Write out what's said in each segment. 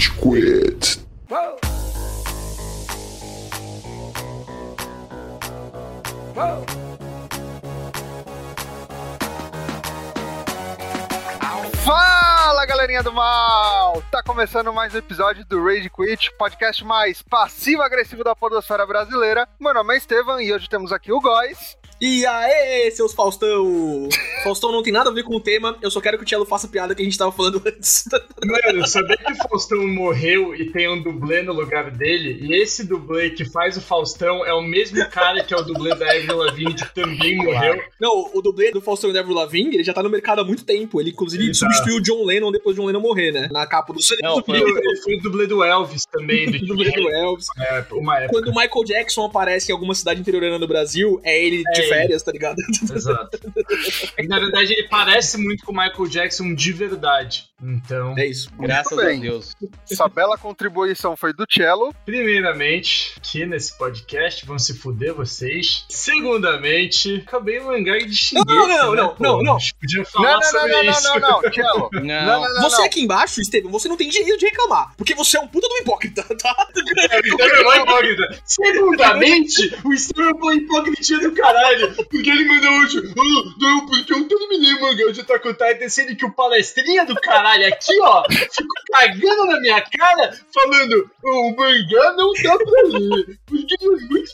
Rage Quit. Whoa. Whoa. Galerinha do mal! Tá começando mais um episódio do Rage Quit, podcast mais passivo-agressivo da podosfera brasileira. Meu nome é Estevam e hoje temos aqui o Góis. E aê, seus Faustão! Faustão não tem nada a ver com o tema, eu só quero que o Tielo faça a piada que a gente tava falando antes. Mano, saber que o Faustão morreu e tem um dublê no lugar dele, e esse dublê que faz o Faustão é o mesmo cara que é o dublê da Avril Lavigne, que também morreu. Não, o dublê do Faustão e da Avril Lavigne, ele já tá no mercado há muito tempo. Ele, inclusive, ele substituiu o John Lennon depois de John Lennon morrer, né? Na capa do Não, foi, ele foi o dublê do Elvis também. Do dublê do Elvis. É, uma época. Quando o Michael Jackson aparece em alguma cidade interiorana do Brasil, é ele é de férias, tá ligado? Exato. É que, na verdade, ele parece muito com o Michael Jackson de verdade. Então. É isso. Graças a Deus. Essa bela contribuição foi do Cello. Primeiramente, aqui nesse podcast, vão se fuder vocês. Segundamente, acabei o mangá de Shingeki. Não, não, né, não, não, não. Podia falar não, não, sobre não, não, isso. não, não, não, Cello. Não. Não, não, não, Você aqui embaixo, Estevam, você não tem direito de reclamar. Porque você é um puta do hipócrita, tá? Então é uma hipócrita. Segundamente, o Estevam foi hipócrita do caralho. Porque ele mandou hoje. "Ah, não, porque eu terminei o mangá de Attack on Titan, sendo que o palestrinha do caralho aqui, ó, ficou cagando na minha cara, falando: "Oh, o mangá não dá pra ler. Porque é muito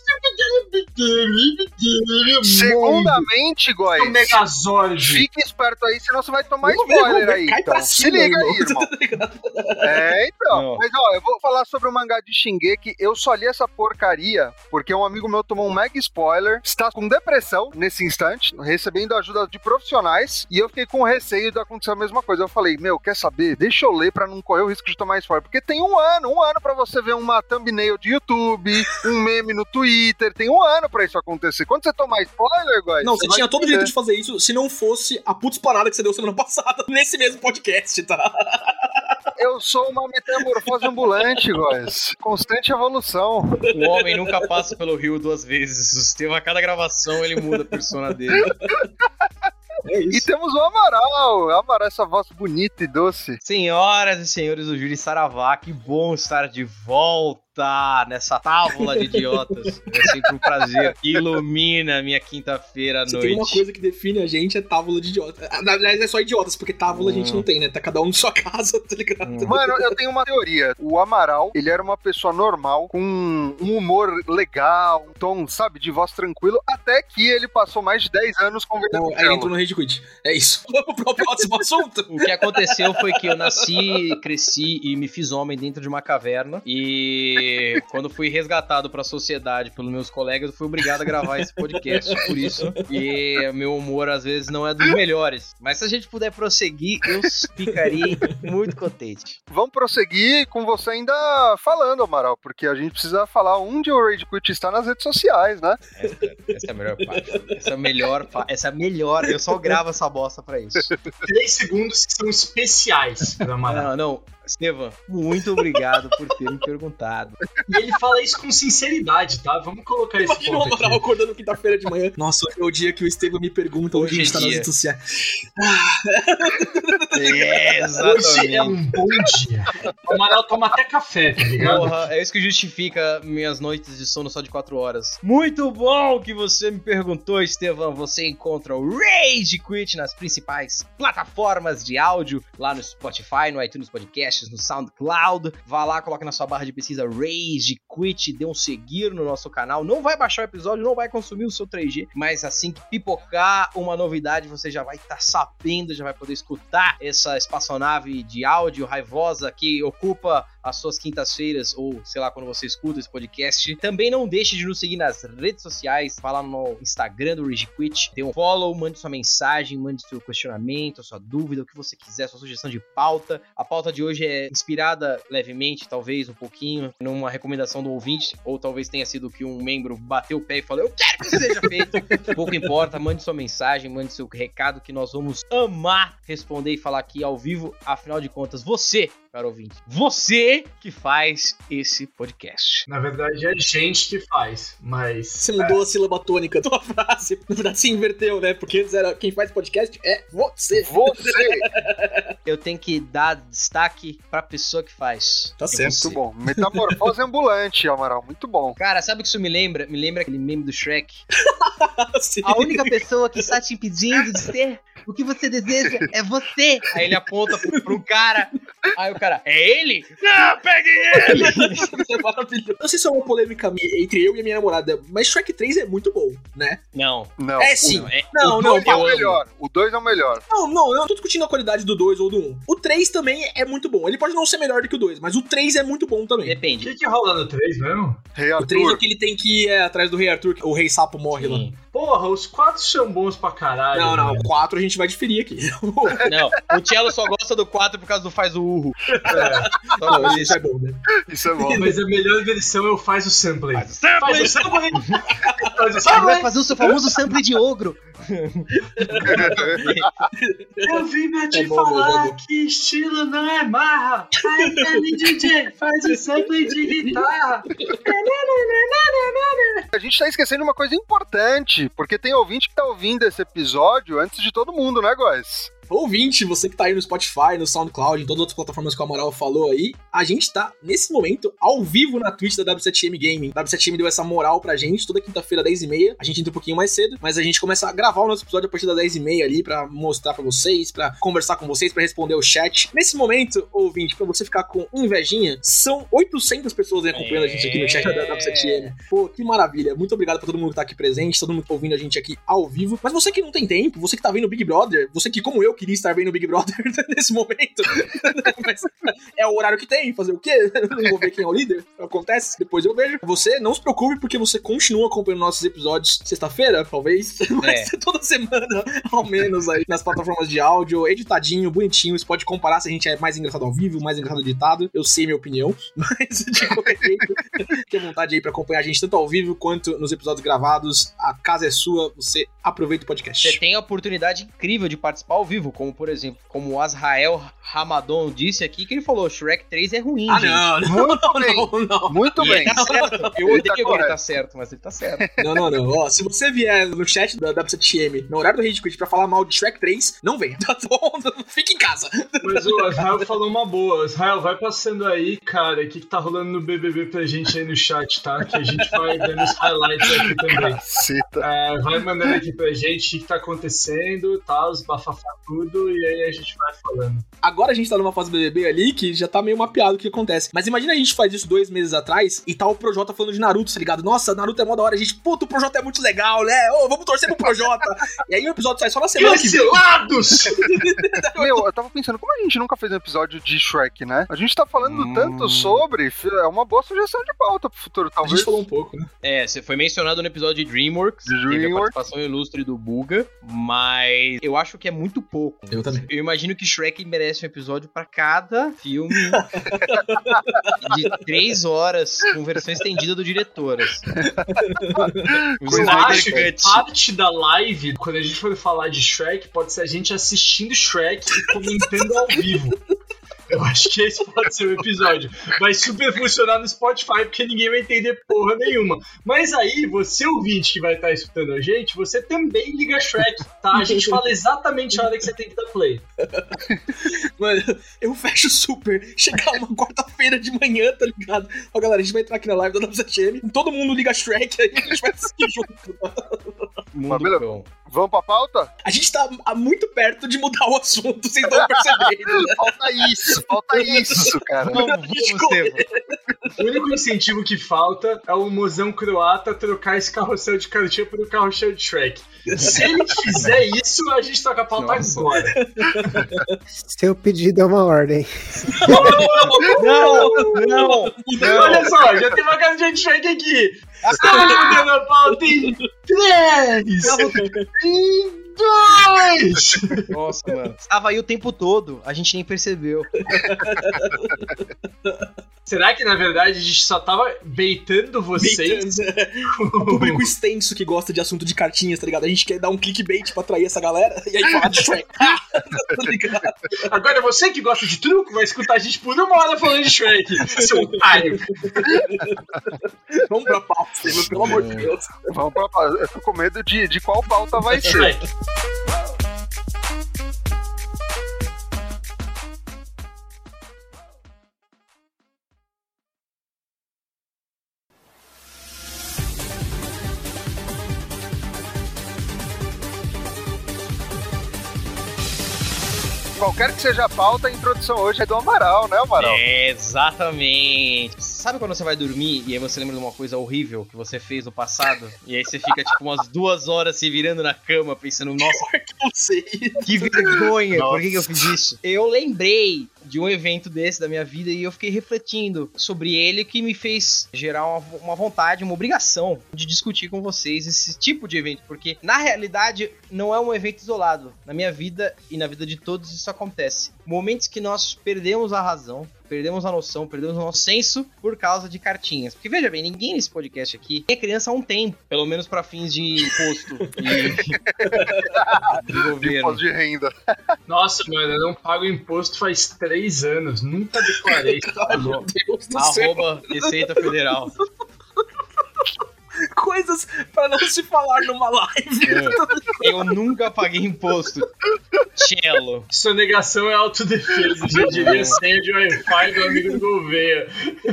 Segundamente, O Góis. Megazord. Fique esperto aí, senão você vai tomar spoiler aí. Cai então. pra Se cima, liga irmão. aí, irmão. É, então. Não. Mas ó, eu vou falar sobre o mangá de Shingeki. Eu só li essa porcaria porque um amigo meu tomou um mega spoiler. Está com depressão nesse instante, recebendo ajuda de profissionais. E eu fiquei com receio de acontecer a mesma coisa. Eu falei, meu, quer saber? Deixa eu ler pra não correr o risco de tomar spoiler. Porque tem um ano, um ano pra você ver uma thumbnail de YouTube, um meme no Twitter. Tem um ano pra isso acontecer. Quando você tomar spoiler, guys. Não, você tinha todo o direito de fazer isso se não fosse a puta espanada que você deu semana passada nesse mesmo podcast, tá? Eu sou uma metamorfose ambulante, guys. Constante evolução. O homem nunca passa pelo rio duas vezes. O Estevam, a cada gravação, ele muda a persona dele. É E temos o Amaral. Amaral, essa voz bonita e doce. Senhoras e senhores do Júri Saravá, que bom estar de volta nessa tábua de idiotas. É sempre um prazer. Ilumina a minha quinta-feira à Se tem uma noite. coisa que define a gente é tábula de idiota. Ah, Na verdade, é só idiotas, porque tábula a gente Hum. não tem, né? Tá cada um em sua casa, tá ligado? Hum. Mano, eu tenho uma teoria. O Amaral, ele era uma pessoa normal, com um humor legal, um tom, sabe, de voz tranquilo, até que ele passou mais de 10 anos conversando com aí entrou no Rage Quit. É isso. Vamos pro próximo assunto. O que aconteceu foi que eu nasci, cresci e me fiz homem dentro de uma caverna. E quando fui resgatado pra sociedade pelos meus colegas, eu fui obrigado a gravar esse podcast por isso. E meu humor às vezes não é dos melhores. Mas se a gente puder prosseguir, eu ficaria muito contente. Vamos prosseguir com você ainda falando, Amaral, porque a gente precisa falar onde o Rage Quit está nas redes sociais, né? Essa, essa é a melhor parte. Essa é a melhor, pa- essa é a melhor. Eu só gravo essa bosta pra isso. Três segundos que são especiais pra Amaral. Não, não. Estevam, muito obrigado por ter me perguntado. E ele fala isso com sinceridade, tá? Vamos colocar esse Imagina o ponto Amaral acordando quinta-feira de manhã. Nossa, hoje é o dia que o Estevam me pergunta onde Hoje a gente é tá nas dia. redes sociais. É, Hoje é um bom dia. O Amaral toma até café, tá ligado? Porra, é isso que justifica minhas noites de sono só de 4 horas. Muito bom que você me perguntou, Estevão. Você encontra o Rage Quit nas principais plataformas de áudio, lá no Spotify, no iTunes Podcasts, no SoundCloud. Vá lá, coloque na sua barra de pesquisa Rage Quit, dê um seguir no nosso canal. Não vai baixar o episódio, não vai consumir o seu 3G, mas assim que pipocar uma novidade, você já vai estar sabendo, já vai poder escutar essa espaçonave de áudio raivosa que ocupa as suas quintas-feiras, ou sei lá, quando você escuta esse podcast. Também não deixe de nos seguir nas redes sociais, lá no Instagram do Rage Quit, dê um follow, mande sua mensagem, mande seu questionamento, sua dúvida, o que você quiser, sua sugestão de pauta. A pauta de hoje é inspirada levemente, talvez um pouquinho, numa recomendação do ouvinte, ou talvez tenha sido que um membro bateu o pé e falou: Eu quero que isso seja feito. Pouco importa, mande sua mensagem, mande seu recado que nós vamos amar responder e falar aqui ao vivo. Afinal de contas, você, caro ouvinte, você que faz esse podcast. Na verdade, é gente que faz, mas. Você mudou a sílaba tônica da tua frase. Na verdade, se inverteu, né? Porque antes era quem faz podcast é você. Você! eu tenho que dar destaque pra pessoa que faz. Tá certo. Muito bom. Metamorfose ambulante, Amaral. Muito bom. Cara, sabe o que isso me lembra? Me lembra aquele meme do Shrek. A única pessoa que está te impedindo de ser o que você deseja é você. Aí ele aponta pro, pro cara. Aí o cara, é ele? Não, peguem ele! É. Não sei se é uma polêmica entre eu e a minha namorada, mas Shrek 3 é muito bom, né? Não. Não. É sim. Não, é- Não, o não, 2 é o melhor. O 2 é o melhor. Não, não, eu não tô discutindo a qualidade do 2 ou do 1. Um. O 3 também é muito bom. Ele pode não ser melhor do que o 2, mas o 3 é muito bom também. O Depende. que que rola no 3 mesmo? Rei O 3 é Arthur. que ele tem que ir é, atrás do Rei Arthur, que o Rei Sapo morre lá. Sim. Porra, os quatro são bons pra caralho. Não, não, velho. o 4 a gente vai diferir aqui. Não, o Cello só gosta do 4 por causa do faz o urro. É, Não, isso. é bom, né? Isso é bom. Mas a melhor versão é o faz o sample. Faz o sample. Faz o sample! faz o Ele vai sample! fazer o seu famoso sample de ogro. Eu vim pra te É bom, falar é bom. que estilo não é marra. Aí, Danny DJ, faz o sample de guitarra. A gente tá esquecendo uma coisa importante, porque tem ouvinte que tá ouvindo esse episódio antes de todo mundo, né, guys? Ouvinte, você que tá aí no Spotify, no SoundCloud, em todas as outras plataformas que o Amaral falou aí, a gente tá, nesse momento, ao vivo na Twitch da W7M Gaming. A W7M deu essa moral pra gente, toda quinta-feira, 10h30. A gente entra um pouquinho mais cedo, mas a gente começa a gravar o nosso episódio a partir das 10h30 ali, pra mostrar pra vocês, pra conversar com vocês, pra responder o chat. Nesse momento, ouvinte, pra você ficar com invejinha, são 800 pessoas aí acompanhando a gente aqui no chat da W7M. Pô, que maravilha. Muito obrigado pra todo mundo que tá aqui presente, todo mundo que tá ouvindo a gente aqui ao vivo. Mas você que não tem tempo, você que tá vendo o Big Brother, você que, como eu, queria estar vendo o Big Brother nesse momento, mas é o horário que tem, fazer o quê? Não vou ver quem é o líder, acontece, depois eu vejo. Você não se preocupe, porque você continua acompanhando nossos episódios sexta-feira, talvez, mas toda semana, ao menos aí, nas plataformas de áudio, editadinho, bonitinho, você pode comparar se a gente é mais engraçado ao vivo, mais engraçado editado, eu sei minha opinião, mas de qualquer jeito, fique à vontade aí pra acompanhar a gente tanto ao vivo quanto nos episódios gravados, a casa é sua, você aproveita o podcast. Você tem a oportunidade incrível de participar ao vivo, como por exemplo, como o Azrael Ramadon disse aqui, que ele falou: Shrek 3 é ruim, Ah, gente. não, não, Muito bem. não, não. Muito E bem. ele tá certo. Eu Ele odeio tá que ele correto. tá certo, mas ele tá certo. Não, não, não. Ó, se você vier no chat da W7M, no horário do Rage Quit pra falar mal de Shrek 3, não venha, tá bom? Fica em casa. Mas o Israel falou uma boa. Israel, vai passando aí, cara, o que, que tá rolando no BBB pra gente aí no chat, tá? Que a gente vai dando os highlights aqui também. Caceta. É, vai mandando aqui pra gente o que, que tá acontecendo, tá? Os bafafá tudo, e aí a gente vai falando. Agora a gente tá numa fase BBB ali que já tá meio mapeado o que acontece. Mas imagina a gente faz isso dois meses atrás e tá o Projota falando de Naruto, tá ligado? Nossa, Naruto é mó da hora. A gente, puta, o Projota é muito legal, né? Ô, vamos torcer pro Projota. e aí o episódio sai só na semana que. Cancelados! Meu, eu tava pensando, como a gente nunca fez um episódio de Shrek, né? A gente tá falando Hum. tanto sobre, é uma boa sugestão de pauta pro futuro, A talvez. gente falou um pouco, né? É, você foi mencionado no episódio de DreamWorks, De teve a DreamWorks. participação ilustre do Buga, mas eu acho que é muito pouco. Eu também. Eu imagino que Shrek merece um episódio pra cada filme de três horas, com versão estendida do diretor. assim. Eu Snyder acho que parte da live, quando a gente for falar de Shrek, pode ser a gente assistindo Shrek e comentando ao vivo. Eu acho que esse pode ser o episódio. Vai super funcionar no Spotify, porque ninguém vai entender porra nenhuma. Mas aí, você ouvinte que vai estar escutando a gente, você também liga Shrek, tá? A gente fala exatamente a hora que você tem que dar play. Mano, eu fecho super. Chegar uma quarta-feira de manhã, tá ligado? Ó, galera, a gente vai entrar aqui na live da WCM. Todo mundo liga Shrek aí, a gente vai assistir junto. Mundo cão. Vamos pra pauta? A gente tá ah, muito perto de mudar o assunto, vocês estão percebendo. né? Falta isso, falta isso, cara. Vamos, vamos, Estevam. O único incentivo que falta é o mozão croata trocar esse carrossel de cartinha pelo carrossel de Shrek. Se ele fizer isso, a gente toca a pauta Nossa. agora. Seu pedido é uma ordem. Não, não, não. Olha só, já tem uma casa de Shrek aqui. Estamos mudando a pauta em 3, em 2. Nossa, mano. Estava aí o tempo todo, a gente nem percebeu. Será que na verdade a gente só tava baitando vocês? O público extenso que gosta de assunto de cartinhas, tá ligado? A gente quer dar um clickbait pra atrair essa galera e aí falar de Shrek. tá ligado? Agora você que gosta de truco vai escutar a gente por uma hora falando de Shrek, seu otário. Vamos pra pauta, pelo amor de Deus. Vamos pra pauta. Eu tô com medo de, de qual pauta vai ser. Shrek. Thank you. Qualquer que seja a pauta, a introdução hoje é do Amaral, né, Amaral? É, exatamente. Sabe quando você vai dormir e aí você lembra de uma coisa horrível que você fez no passado? E aí você fica, tipo, umas duas horas se virando na cama, pensando, nossa, Não sei. que vergonha, por que, que eu Nossa. fiz isso? Eu lembrei de um evento desse da minha vida e eu fiquei refletindo sobre ele que me fez gerar uma, uma vontade, uma obrigação de discutir com vocês esse tipo de evento, porque na realidade não é um evento isolado. Na minha vida e na vida de todos isso acontece. Momentos que nós perdemos a razão, perdemos a noção, perdemos o nosso senso por causa de cartinhas. Porque veja bem, ninguém nesse podcast aqui é criança há um tempo, pelo menos para fins de imposto e de governo. Imposto de renda. Nossa, mano, eu não pago imposto faz três anos. Nunca declarei. Ai, meu Deus do céu. Arroba Receita Federal. Coisas pra não se falar numa live. É. Eu nunca paguei imposto. Cello. Sonegação é autodefesa, já diria senha de Wi-Fi do amigo do Gouveia.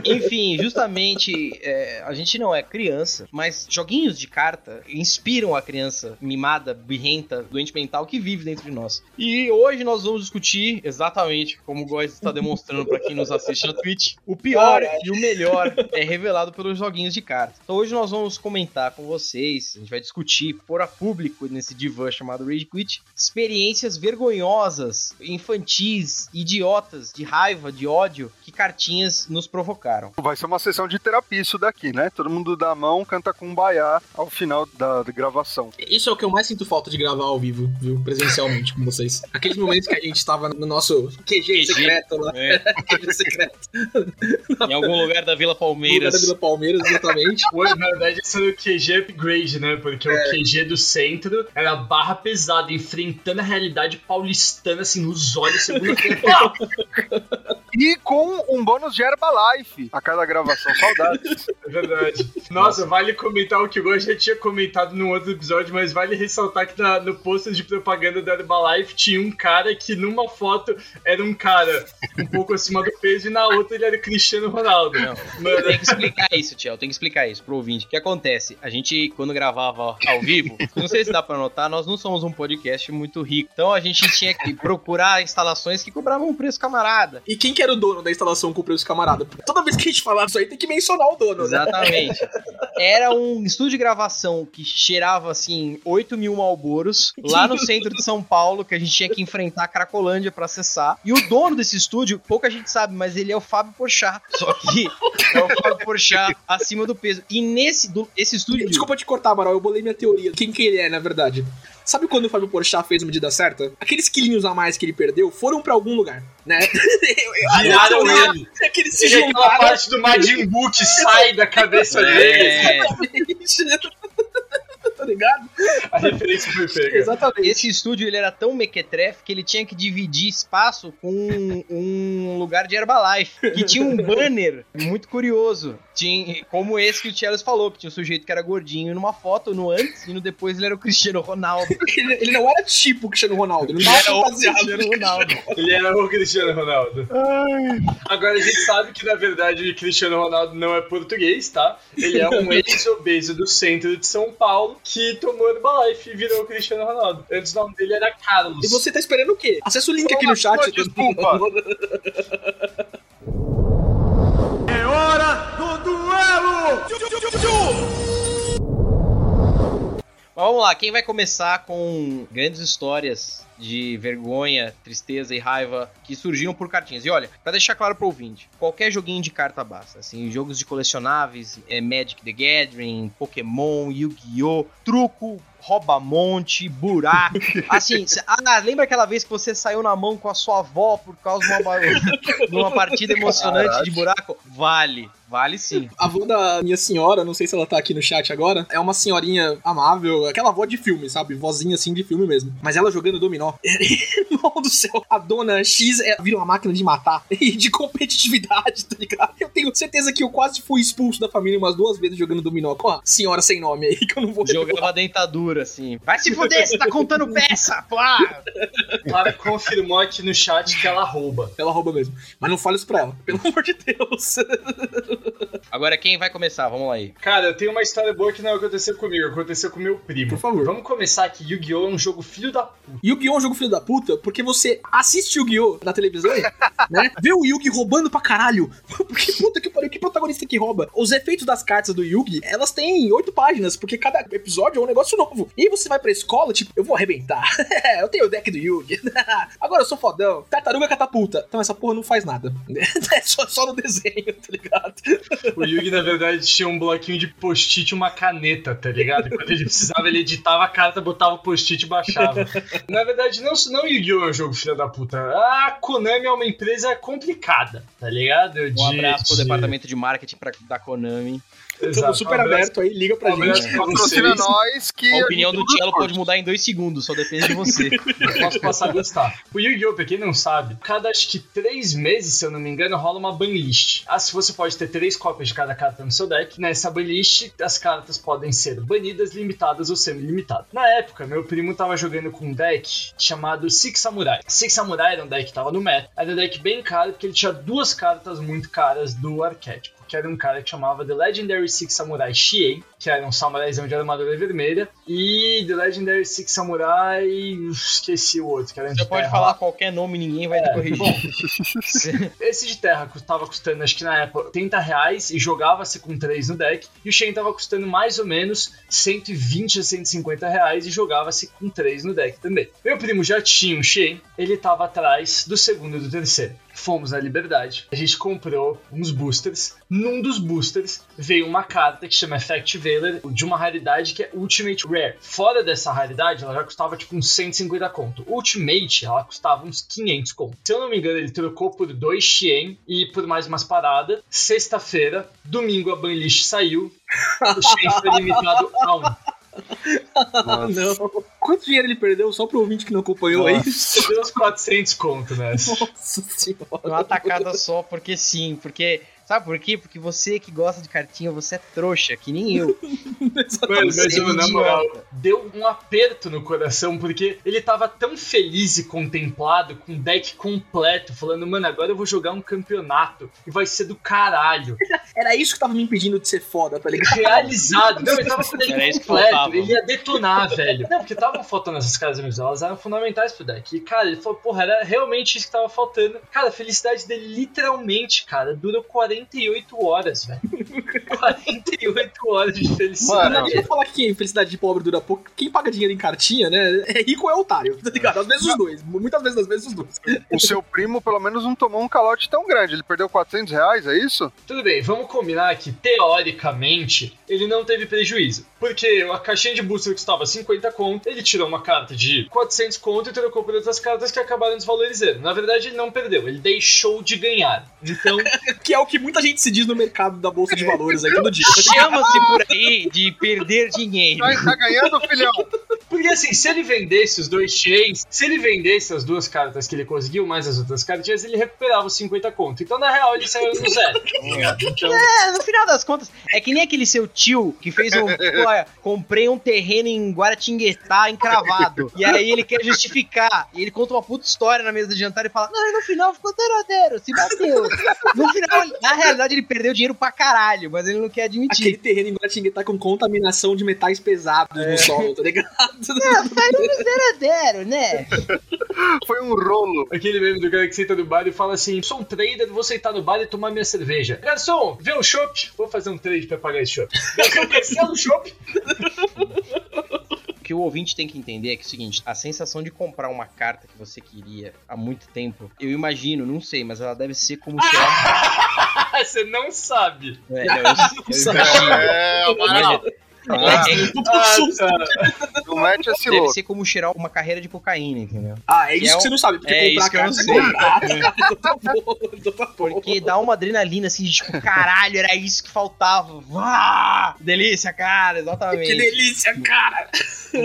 Enfim, justamente, é, a gente não é criança, mas joguinhos de carta inspiram a criança mimada, birrenta, doente mental que vive dentro de nós. E hoje nós vamos discutir, exatamente como o Góis está demonstrando para quem nos assiste na Twitch, o pior e o melhor é revelado pelos joguinhos de carta. Então hoje nós vamos comentar com vocês, a gente vai discutir, pôr a público nesse divã chamado Rage Quit, experiências vergonhosas, infantis, idiotas, de raiva, de ódio, que cartinhas nos provocaram. Vai ser uma sessão de terapia isso daqui, né? Todo mundo dá a mão, canta com um baiá ao final da, gravação. Isso é o que eu mais sinto falta de gravar ao vivo, viu? Presencialmente com vocês. Aqueles momentos que a gente tava no nosso QG, QG. secreto lá. É, QG secreto. em algum lugar da Vila No lugar Palmeiras. da Vila Palmeiras, exatamente. Pô, na verdade, isso era o QG upgrade, né? Porque o QG do centro era barra pesada, enfrentando a realidade paulistana, assim, nos olhos, segunda-feira. E com um bônus de Herbalife a cada gravação. Saudades. É verdade. Nossa, vale comentar o que o Gon já tinha comentado num outro episódio, mas vale ressaltar que na- no pôster de propaganda da Herbalife tinha um cara que numa foto era um cara um pouco acima do peso e na outra ele era o Cristiano Ronaldo. Não, Mano, tem que explicar isso, Tchel. Tem que explicar isso pro ouvinte. O que acontece? A gente, quando gravava ao vivo, não sei se dá pra notar, nós não somos um podcast muito rico. Então a gente tinha que procurar instalações que cobravam um preço camarada. E quem que era o dono da instalação com o preço camarada? Toda vez que a gente falar disso aí, tem que mencionar o dono, né? Exatamente. Era um estúdio de gravação que cheirava, assim, 8 mil malboros, lá no centro de São Paulo, que a gente tinha que enfrentar a Cracolândia pra acessar. E o dono desse estúdio, pouca gente sabe, mas ele é o Fábio Porchat. Só que é o Fábio Porchat acima do peso. E nesse do, esse estúdio... Desculpa te cortar, Amaral, eu bolei minha teoria. Quem que ele é, na verdade? Sabe quando o Fábio Porchat fez a medida certa? Aqueles quilinhos a mais que ele perdeu foram pra algum lugar, né? viraram ele. É que eles se Seja aquela juntaram. parte do Majin Buu que sai da cabeça dele. É, tá ligado? A referência foi pega. Exatamente. esse estúdio ele era tão mequetrefe que ele tinha que dividir espaço com um lugar de Herbalife, que tinha um banner muito curioso. Tinha, como esse que o Tchelos falou, que tinha um sujeito que era gordinho numa foto no antes e no depois ele era o Cristiano Ronaldo. Ele, ele não era tipo o Cristiano Ronaldo, ele não era era o fantasiado. Cristiano Ronaldo. Ele era o Cristiano Ronaldo. Agora a gente sabe que na verdade o Cristiano Ronaldo não é português, tá? Ele é um ex-obeso do centro de São Paulo que tomou Herbalife e virou o Cristiano Ronaldo. Antes o nome dele era Carlos. E você tá esperando o quê? Acessa o link aqui no chat. Desculpa. Mas vamos lá, quem vai começar com grandes histórias de vergonha, tristeza e raiva que surgiram por cartinhas? E olha, pra deixar claro pro ouvinte, qualquer joguinho de carta basta. Assim, jogos de colecionáveis, é Magic the Gathering, Pokémon, Yu-Gi-Oh!, truco, rouba-monte, buraco. Assim, ah, lembra aquela vez que você saiu na mão com a sua avó por causa de uma, de uma partida emocionante de buraco? Vale, vale sim. A avó da minha senhora, não sei se ela tá aqui no chat agora, é uma senhorinha amável, aquela avó de filme, sabe? Vozinha assim de filme mesmo. Mas ela jogando dominó. Irmão do céu, a dona X é, vira uma máquina de matar e de competitividade, tá ligado? Eu tenho certeza que eu quase fui expulso da família umas duas vezes jogando dominó com a senhora sem nome aí, que eu não vou Jogava dentadura, assim. Vai se fuder, você tá contando peça! Pá! Clara confirmou aqui no chat que ela rouba. Ela rouba mesmo. Mas não fale isso pra ela, pelo amor de Deus. Agora quem vai começar? Vamos lá aí. Cara, eu tenho uma história boa que não aconteceu comigo, aconteceu com meu primo. Por favor. Vamos começar aqui. Yu-Gi-Oh! é um jogo filho da puta. Yu-Gi-Oh! é um jogo filho da puta porque você assiste Yu-Gi-Oh! na televisão, né? Vê o Yugi roubando pra caralho. Porque puta que pariu, que protagonista que rouba. Os efeitos das cartas do Yugi, elas têm oito páginas, porque cada episódio é um negócio novo. E aí você vai pra escola, tipo, eu vou arrebentar. eu tenho o deck do Yugi. Agora eu sou fodão. Tartaruga catapulta. Então essa porra não faz nada. É só, só no desenho, tá ligado? O Yugi, na verdade, tinha um bloquinho de post-it e uma caneta, tá ligado? Quando ele precisava, ele editava a carta, botava o post-it e baixava. Na verdade, não, não Yu-Gi-Oh! é um jogo filho da puta. A Konami é uma empresa complicada, tá ligado? Um De- abraço pro de- departamento de marketing pra, da Konami. Estamos super um aberto aí, liga pra um gente. Patrocina nós que. A opinião do curte. pode mudar em dois segundos, só depende de você. Eu posso passar a gostar. O Yu-Gi-Oh!, pra quem não sabe, cada acho que três meses, se eu não me engano, rola uma banlist. Ah, se você pode ter três cópias de cada carta no seu deck, nessa banlist as cartas podem ser banidas, limitadas ou semi-limitadas. Na época, meu primo tava jogando com um deck chamado Six Samurai. Six Samurai era um deck que tava no meta. Era um deck bem caro porque ele tinha duas cartas muito caras do arquétipo. Que era um cara que chamava The Legendary Six Samurai Shien, que era um samuraizão de armadura vermelha, e The Legendary Six Samurai. Esqueci o outro, que era Você de pode terra falar qualquer nome, ninguém vai te É, corrigir. esse de terra tava custando, acho que na época, 80 reais e jogava-se com 3 no deck. E o Shen tava custando mais ou menos 120 a 150 reais e jogava-se com 3 no deck também. Meu primo já tinha um Shen, ele tava atrás do segundo e do terceiro. Fomos na Liberdade, a gente comprou uns boosters. Num dos boosters veio uma carta que chama Effect Veiler, de uma raridade que é Ultimate Rare. Fora dessa raridade, ela já custava tipo uns 150 conto. Ultimate, ela custava uns 500 conto. Se eu não me engano, ele trocou por dois Xien e por mais umas paradas. Sexta-feira, domingo a banlist saiu. O Xien foi limitado a um. Ah, não. Quanto dinheiro ele perdeu só pro ouvinte que não acompanhou aí? Deu uns 400 conto nessa. Nossa senhora. Uma tacada só, porque sim. Porque. Sabe por quê? Porque você que gosta de cartinha, você é trouxa, que nem eu. Mano, mas é eu, na moral, deu um aperto no coração, porque ele tava tão feliz e contemplado, com o deck completo, falando, mano, agora eu vou jogar um campeonato e vai ser do caralho. Era isso que tava me impedindo de ser foda, tá ligado? Realizado. Não, ele tava com o deck completo, ele ia detonar, velho. Não, porque estavam faltando essas caras amigos, elas eram fundamentais pro deck. E, cara, ele falou, porra, era realmente isso que tava faltando. Cara, a felicidade dele, literalmente, cara, durou 48 horas, velho. 48 horas de felicidade. Mano, Não adianta falar que felicidade de pobre dura pouco. Quem paga dinheiro em cartinha, né? É rico ou é otário, tá ligado? Às vezes os dois. Muitas vezes, às vezes os dois. O seu primo, pelo menos, não tomou um calote tão grande. Ele perdeu 400 reais, é isso? Tudo bem, vamos combinar que, teoricamente, ele não teve prejuízo. Porque a caixinha de booster custava 50 conto, ele tirou uma carta de 400 conto e trocou por outras cartas que acabaram desvalorizando. Na verdade, ele não perdeu, ele deixou de ganhar. Então, Que é o que muita gente se diz no mercado da bolsa de valores aí todo dia. Chama-se por aí de perder dinheiro. Tá, tá ganhando, filhão? porque assim, se ele vendesse os dois chains, se ele vendesse as duas cartas que ele conseguiu, mais as outras cartinhas, ele recuperava os 50 conto. Então, na real, ele saiu no zero. ligado? Então, É, no final das contas, é que nem aquele seu tio que fez um. Olha, comprei um terreno em Guaratinguetá encravado. E aí ele quer justificar. E ele conta uma puta história na mesa de jantar e fala: Não, e no final ficou zero se bateu. No final, na realidade, ele perdeu dinheiro pra caralho, mas ele não quer admitir. Aquele terreno em Guaratinguetá com contaminação de metais pesados no solo, tá ligado? Ah, saiu no zero né? Foi um rolo. Aquele meme do cara que senta no bar e fala assim: sou um trader, vou sentar no bar e tomar minha cerveja. Garçom, vê um chopp? Vou fazer um trade pra pagar esse chopp. Garçom, cancela o chopp? O que o ouvinte tem que entender é que é o seguinte: a sensação de comprar uma carta que você queria há muito tempo, eu imagino, não sei, mas ela deve ser como se ela. Você não sabe. É, não, eu, eu imagino. É. Ah, É, Ah, não mete esse Deve louco. ser como cheirar uma carreira de cocaína, entendeu? Ah, é isso Que é que você não sabe, porque é comprar isso que eu não carta sei. é comprar. Porque dá uma adrenalina assim, de tipo, caralho, era isso que faltava. Vá! Delícia, cara, Que exatamente. delícia, cara!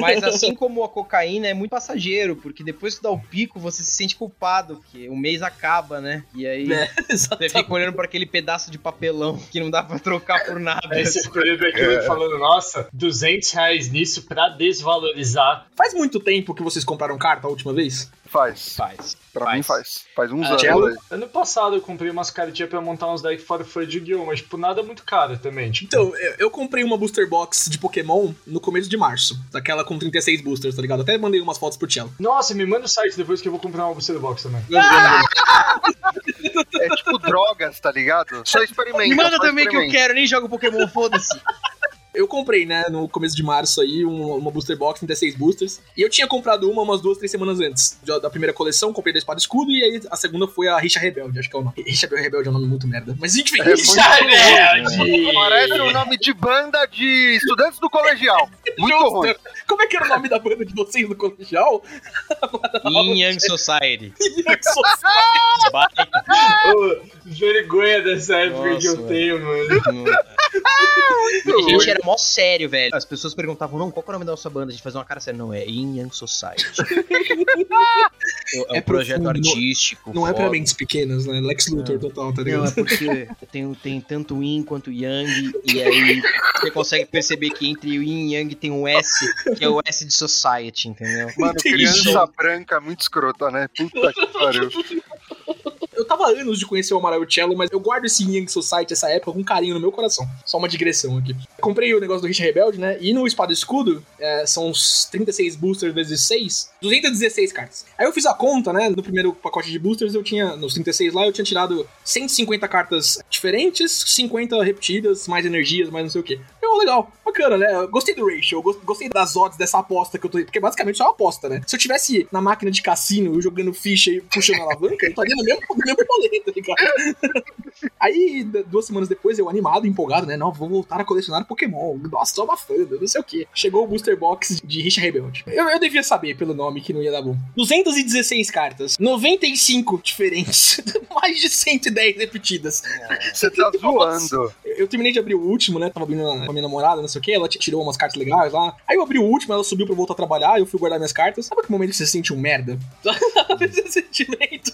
Mas assim como a cocaína é muito passageiro, porque depois que dá o pico, você se sente culpado, porque o mês acaba, né? E aí É, você fica olhando para aquele pedaço de papelão que não dá pra trocar por nada. Aí você ficou olhando aquilo e falando, nossa, nossa, 200 reais nisso pra desvalorizar. Faz muito tempo que vocês compraram carta a última vez? Faz. Faz. Pra Faz. mim faz. Faz uns Ah, anos aí. Ano passado eu comprei umas cartinhas pra montar uns decks fora fora de Yu-Gi-Oh! Mas, tipo, nada muito caro também. Tipo, Então, eu, eu comprei uma booster box de Pokémon no começo de março. Daquela com 36 boosters, tá ligado? Até mandei umas fotos pro Cello. nossa, me manda o site depois que eu vou comprar uma booster box também. É tipo drogas, tá ligado? Só experimenta. Me manda também que eu quero, nem jogo Pokémon, foda-se. Eu comprei, né, no começo de março aí, um- uma booster box, 36 boosters. E eu tinha comprado uma umas duas, três semanas antes da primeira coleção, comprei da Espada e Escudo, e aí a segunda foi a Richa Rebelde, acho que é o nome. Richa Rebelde é um nome muito merda. Mas enfim, É muito Rebelde! Parece o nome de banda de estudantes do colegial. Muito Justo. ruim. Como é que era o nome da banda de vocês no colegial? Yin Yang Society. Baita. Ô, vergonha dessa época Nossa, que eu velho. tenho, mano. A gente era mó sério, velho. As pessoas perguntavam, não, qual que é o nome da nossa banda? A gente fazia uma cara séria. Não, é Yin Yang Society. é um É projeto não- artístico. Não é pra foda. mentes pequenas, né? Lex Luthor total, tá Não, é ligado? porque tem, tem tanto Yin quanto Yang, e aí você consegue perceber que entre o Yin e Yang tem um S, que é o S de Society, entendeu? Mano, criança branca muito escrota, né? Puta que pariu. Eu tava há anos de conhecer o Amaral Cello, mas eu guardo esse Young Society, essa época, com carinho no meu coração. Só uma digressão aqui. Comprei o negócio do Richa Rebelde, né? E no Espada e Escudo, é, são uns 36 boosters vezes 6, 216 cartas. Aí eu fiz a conta, né? No primeiro pacote de boosters, eu tinha, nos 36 lá, eu tinha tirado 150 cartas diferentes, 50 repetidas, mais energias, mais não sei o quê. Eu, legal, bacana, né? Eu Gostei do ratio, gostei das odds dessa aposta que eu tô. Porque basicamente isso é uma aposta, né? Se eu tivesse na máquina de cassino jogando ficha e puxando a alavanca, eu estaria no mesmo, no mesmo rolê, tá ligado? Aí, duas semanas depois, eu animado, empolgado, né? Não, vou voltar a colecionar Pokémon. Nossa, tô abafando, não sei o quê. Chegou o Booster Box de Richa Rebelde. Eu, eu devia saber pelo nome que não ia dar bom. 216 cartas, 95 diferentes, mais de 110 repetidas. Você tá zoando. Eu terminei de abrir o último, né? Tava abrindo com a minha namorada, não sei o que. Ela tirou umas cartas legais lá. Aí eu abri o último, ela subiu pra eu voltar a trabalhar. Eu fui guardar minhas cartas. Sabe que momento que você se sente um merda? Sabe esse sentimento?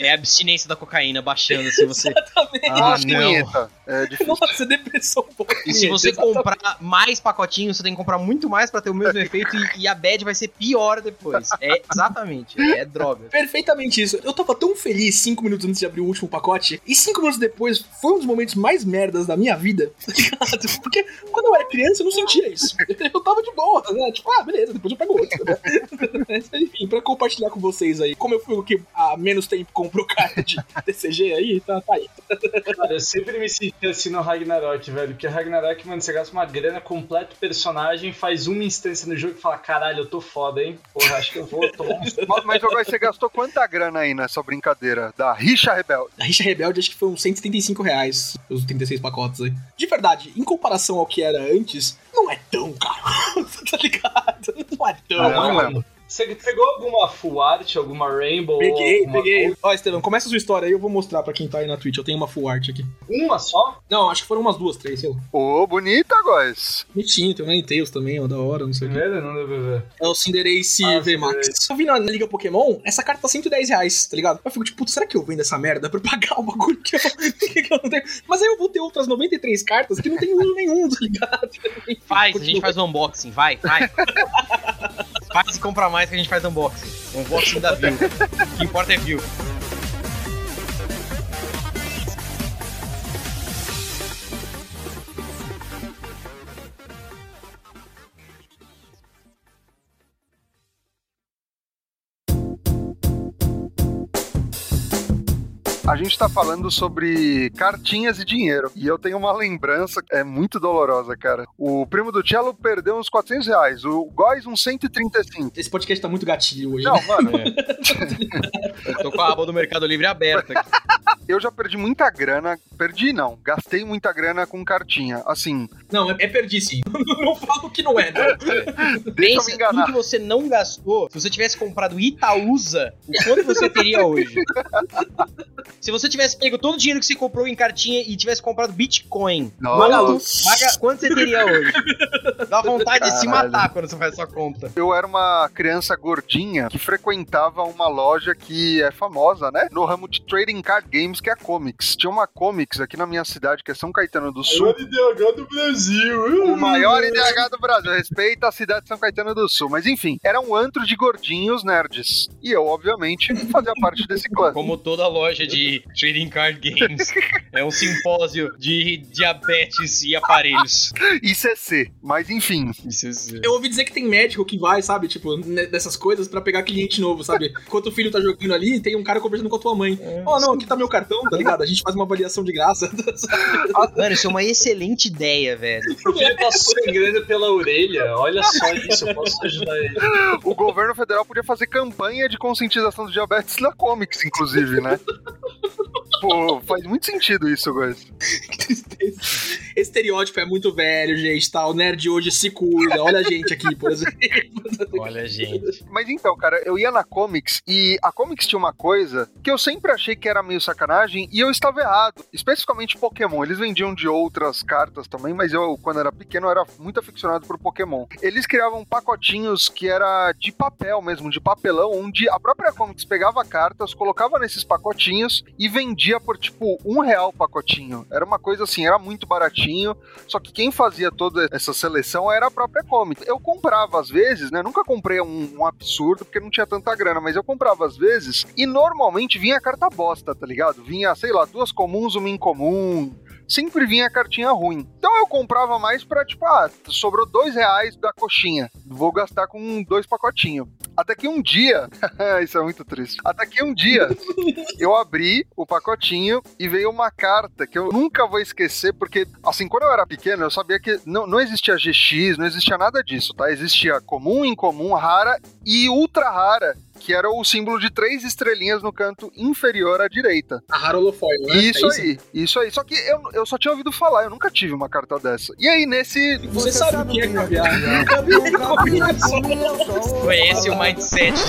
É a abstinência da cocaína baixando, se você... Exatamente. Ah, Nossa, não. É difícil. Nossa, depressão um pouco. E se você Exatamente. comprar mais pacotinhos, você tem que comprar muito mais pra ter o mesmo efeito e, e a bad vai ser pior depois. É exatamente, é droga. Perfeitamente isso. Eu tava tão feliz cinco minutos antes de abrir o último pacote, e cinco minutos depois foi um dos momentos mais merdas da minha vida, tá ligado? Porque quando eu era criança eu não sentia isso. Eu tava de boa, né? Tipo, ah, beleza, depois eu pego outro. Né? Mas, Enfim, pra compartilhar com vocês aí, como eu fui o que há menos tempo comprou carta de TCG aí, tá, tá aí. Cara, eu sempre me senti assim no Ragnarok, velho. Porque Ragnarok, mano, você gasta uma grana completa o personagem, faz uma instância no jogo e fala: caralho, eu tô foda, hein? Porra, acho que eu vou uns. Mas- Mas agora você gastou quanta grana aí nessa brincadeira da Richa Rebelde? A Richa Rebelde acho que foi uns 175 reais, os 36 pacotes aí. De verdade, em comparação ao que era antes, não é tão caro. tá ligado? Não é tão Ah, caro. não é. Você pegou alguma full art, alguma rainbow? Peguei, alguma peguei. coisa? Ó, Estevão, começa a sua história aí, eu vou mostrar pra quem tá aí na Twitch. Eu tenho uma full art aqui. Uma só? Não, acho que foram umas duas, três, sei lá. Ô, bonita, guys. Bonitinho, tem o Ninetales também, ó, da hora, não sei o que. Não deu pra ver. É o Cinderace Ah, VMAX. Eu vi na Liga Pokémon, essa carta tá 110 reais, tá ligado? Eu fico tipo, putz, será que eu vendo essa merda pra pagar o bagulho que eu, que eu não tenho? Mas aí eu vou ter outras 93 cartas que não tem uso nenhum, tá ligado? Faz, a gente faz o unboxing, vai, vai. faz e compra mais que a gente faz unboxing. Unboxing da view. O que importa é view. A gente tá falando sobre cartinhas e dinheiro. E eu tenho uma lembrança, é muito dolorosa, cara. O primo do Cello perdeu uns 400 reais. O Góis uns 135. Esse podcast tá muito gatilho hoje. Não, né? mano, Eu tô com a aba do Mercado Livre aberta aqui. eu já perdi muita grana. Perdi, não. Gastei muita grana com cartinha. Assim, Não, é, é perdi sim. não falo que não é, não. deixa eu me Pensa tudo enganar. que você não gastou. Se você tivesse comprado Itaúsa, o quanto você teria hoje? Se você tivesse pego todo o dinheiro que você comprou em cartinha e tivesse comprado Bitcoin. Maga, quanto você teria hoje? Dá vontade de se Caralho. matar quando você faz essa conta. Eu era uma criança gordinha que frequentava uma loja que é famosa, né? No ramo de trading card games, que é a Comics. Tinha uma Comics aqui na minha cidade, que é São Caetano do Sul. IDH do Brasil. O maior IDH do Brasil. Respeita a cidade de São Caetano do Sul. Mas enfim, era um antro de gordinhos nerds. E eu, obviamente, fazia parte desse clã. Como toda loja de trading card games, é um simpósio de diabetes e aparelhos. ICC. Mas enfim. Isso, isso. Eu ouvi dizer que tem médico que vai, sabe, tipo, dessas coisas pra pegar cliente novo, sabe? Enquanto o filho tá jogando ali, tem um cara conversando com a tua mãe. Ó, não, aqui tá meu cartão, tá ligado? A gente faz uma avaliação de graça. Mano, isso é uma excelente ideia, velho. Meu filho tá sangrando pela orelha. Olha só isso, eu posso ajudar ele. O governo federal podia fazer campanha de conscientização do diabetes na Comics, inclusive, né? Pô, faz muito sentido isso, guys. Que tristeza. Esse estereótipo é muito velho, gente, tá? O nerd hoje se cuida. Olha a gente aqui, por exemplo. Olha, gente. Mas então, cara, eu ia na Comics e a Comics tinha uma coisa que eu sempre achei que era meio sacanagem e eu estava errado. Especificamente Pokémon. Eles vendiam de outras cartas também, mas eu, quando era pequeno, eu era muito aficionado por Pokémon. Eles criavam pacotinhos que era de papel mesmo, de papelão, onde a própria Comics pegava cartas, colocava nesses pacotinhos e vendia por tipo um real o pacotinho. Era uma coisa assim, era muito baratinho. Só que quem fazia toda essa seleção era a própria Comics. Eu comprava às vezes, né? Nunca comprei um, um absurdo porque não tinha tanta grana, mas eu comprava às vezes e normalmente vinha carta bosta, tá ligado? Vinha, sei lá, duas comuns, uma incomum. Sempre vinha cartinha ruim. Então eu comprava mais pra, tipo, ah, sobrou dois reais da coxinha. Vou gastar com dois pacotinhos. Até que um dia, isso é muito triste. Até que um dia eu abri o pacotinho e veio uma carta que eu nunca vou esquecer, porque, assim, quando eu era pequeno, eu sabia que não, não existia GX, não existia nada disso, tá? Existia comum, incomum, rara e ultra rara, que era o símbolo de três estrelinhas no canto inferior à direita. A Harolofoil, né? Isso, É aí, isso aí. Só que eu, eu só tinha ouvido falar, eu nunca tive uma carta dessa. E aí, nesse. Você, sabe, o que é caviar. Conhece o mindset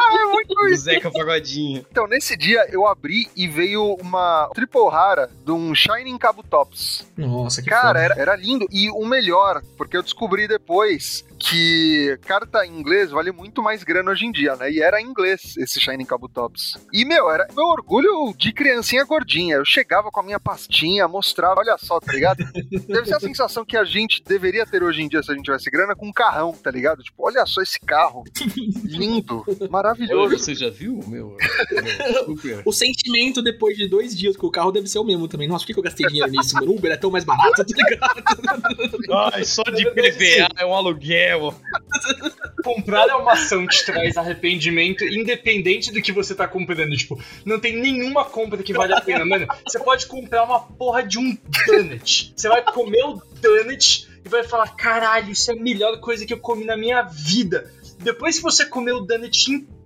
Ah, é muito do Zeca Pagodinho. Então, nesse dia eu abri e veio uma triple rara de um Shining Cabo Tops. Nossa, que Cara, foda. era, era lindo. E o melhor, porque eu descobri depois que carta em inglês vale muito mais grana hoje em dia, né? E era em inglês esse Shining Cabo Tops. E, meu, era meu orgulho de criancinha gordinha. Eu chegava com a minha pastinha, mostrava, olha só, tá ligado? Deve ser a sensação que a gente deveria ter hoje em dia se a gente tivesse grana com um carrão, tá ligado? Tipo, olha só esse carro. Lindo, maravilhoso. Você já viu o meu, meu? O sentimento depois de dois dias com o carro deve ser o mesmo também. Nossa, por que eu gastei dinheiro nisso, mano? Uber é tão mais barato, tá ligado? Ai, só de PVA é um aluguel. Comprar é uma ação que traz arrependimento, independente do que você tá comprando. Tipo, não tem nenhuma compra que vale a pena, mano. Você pode comprar uma porra de um donut. Você vai comer o donut e vai falar: caralho, isso é a melhor coisa que eu comi na minha vida. Depois que você comer o donut inteiro,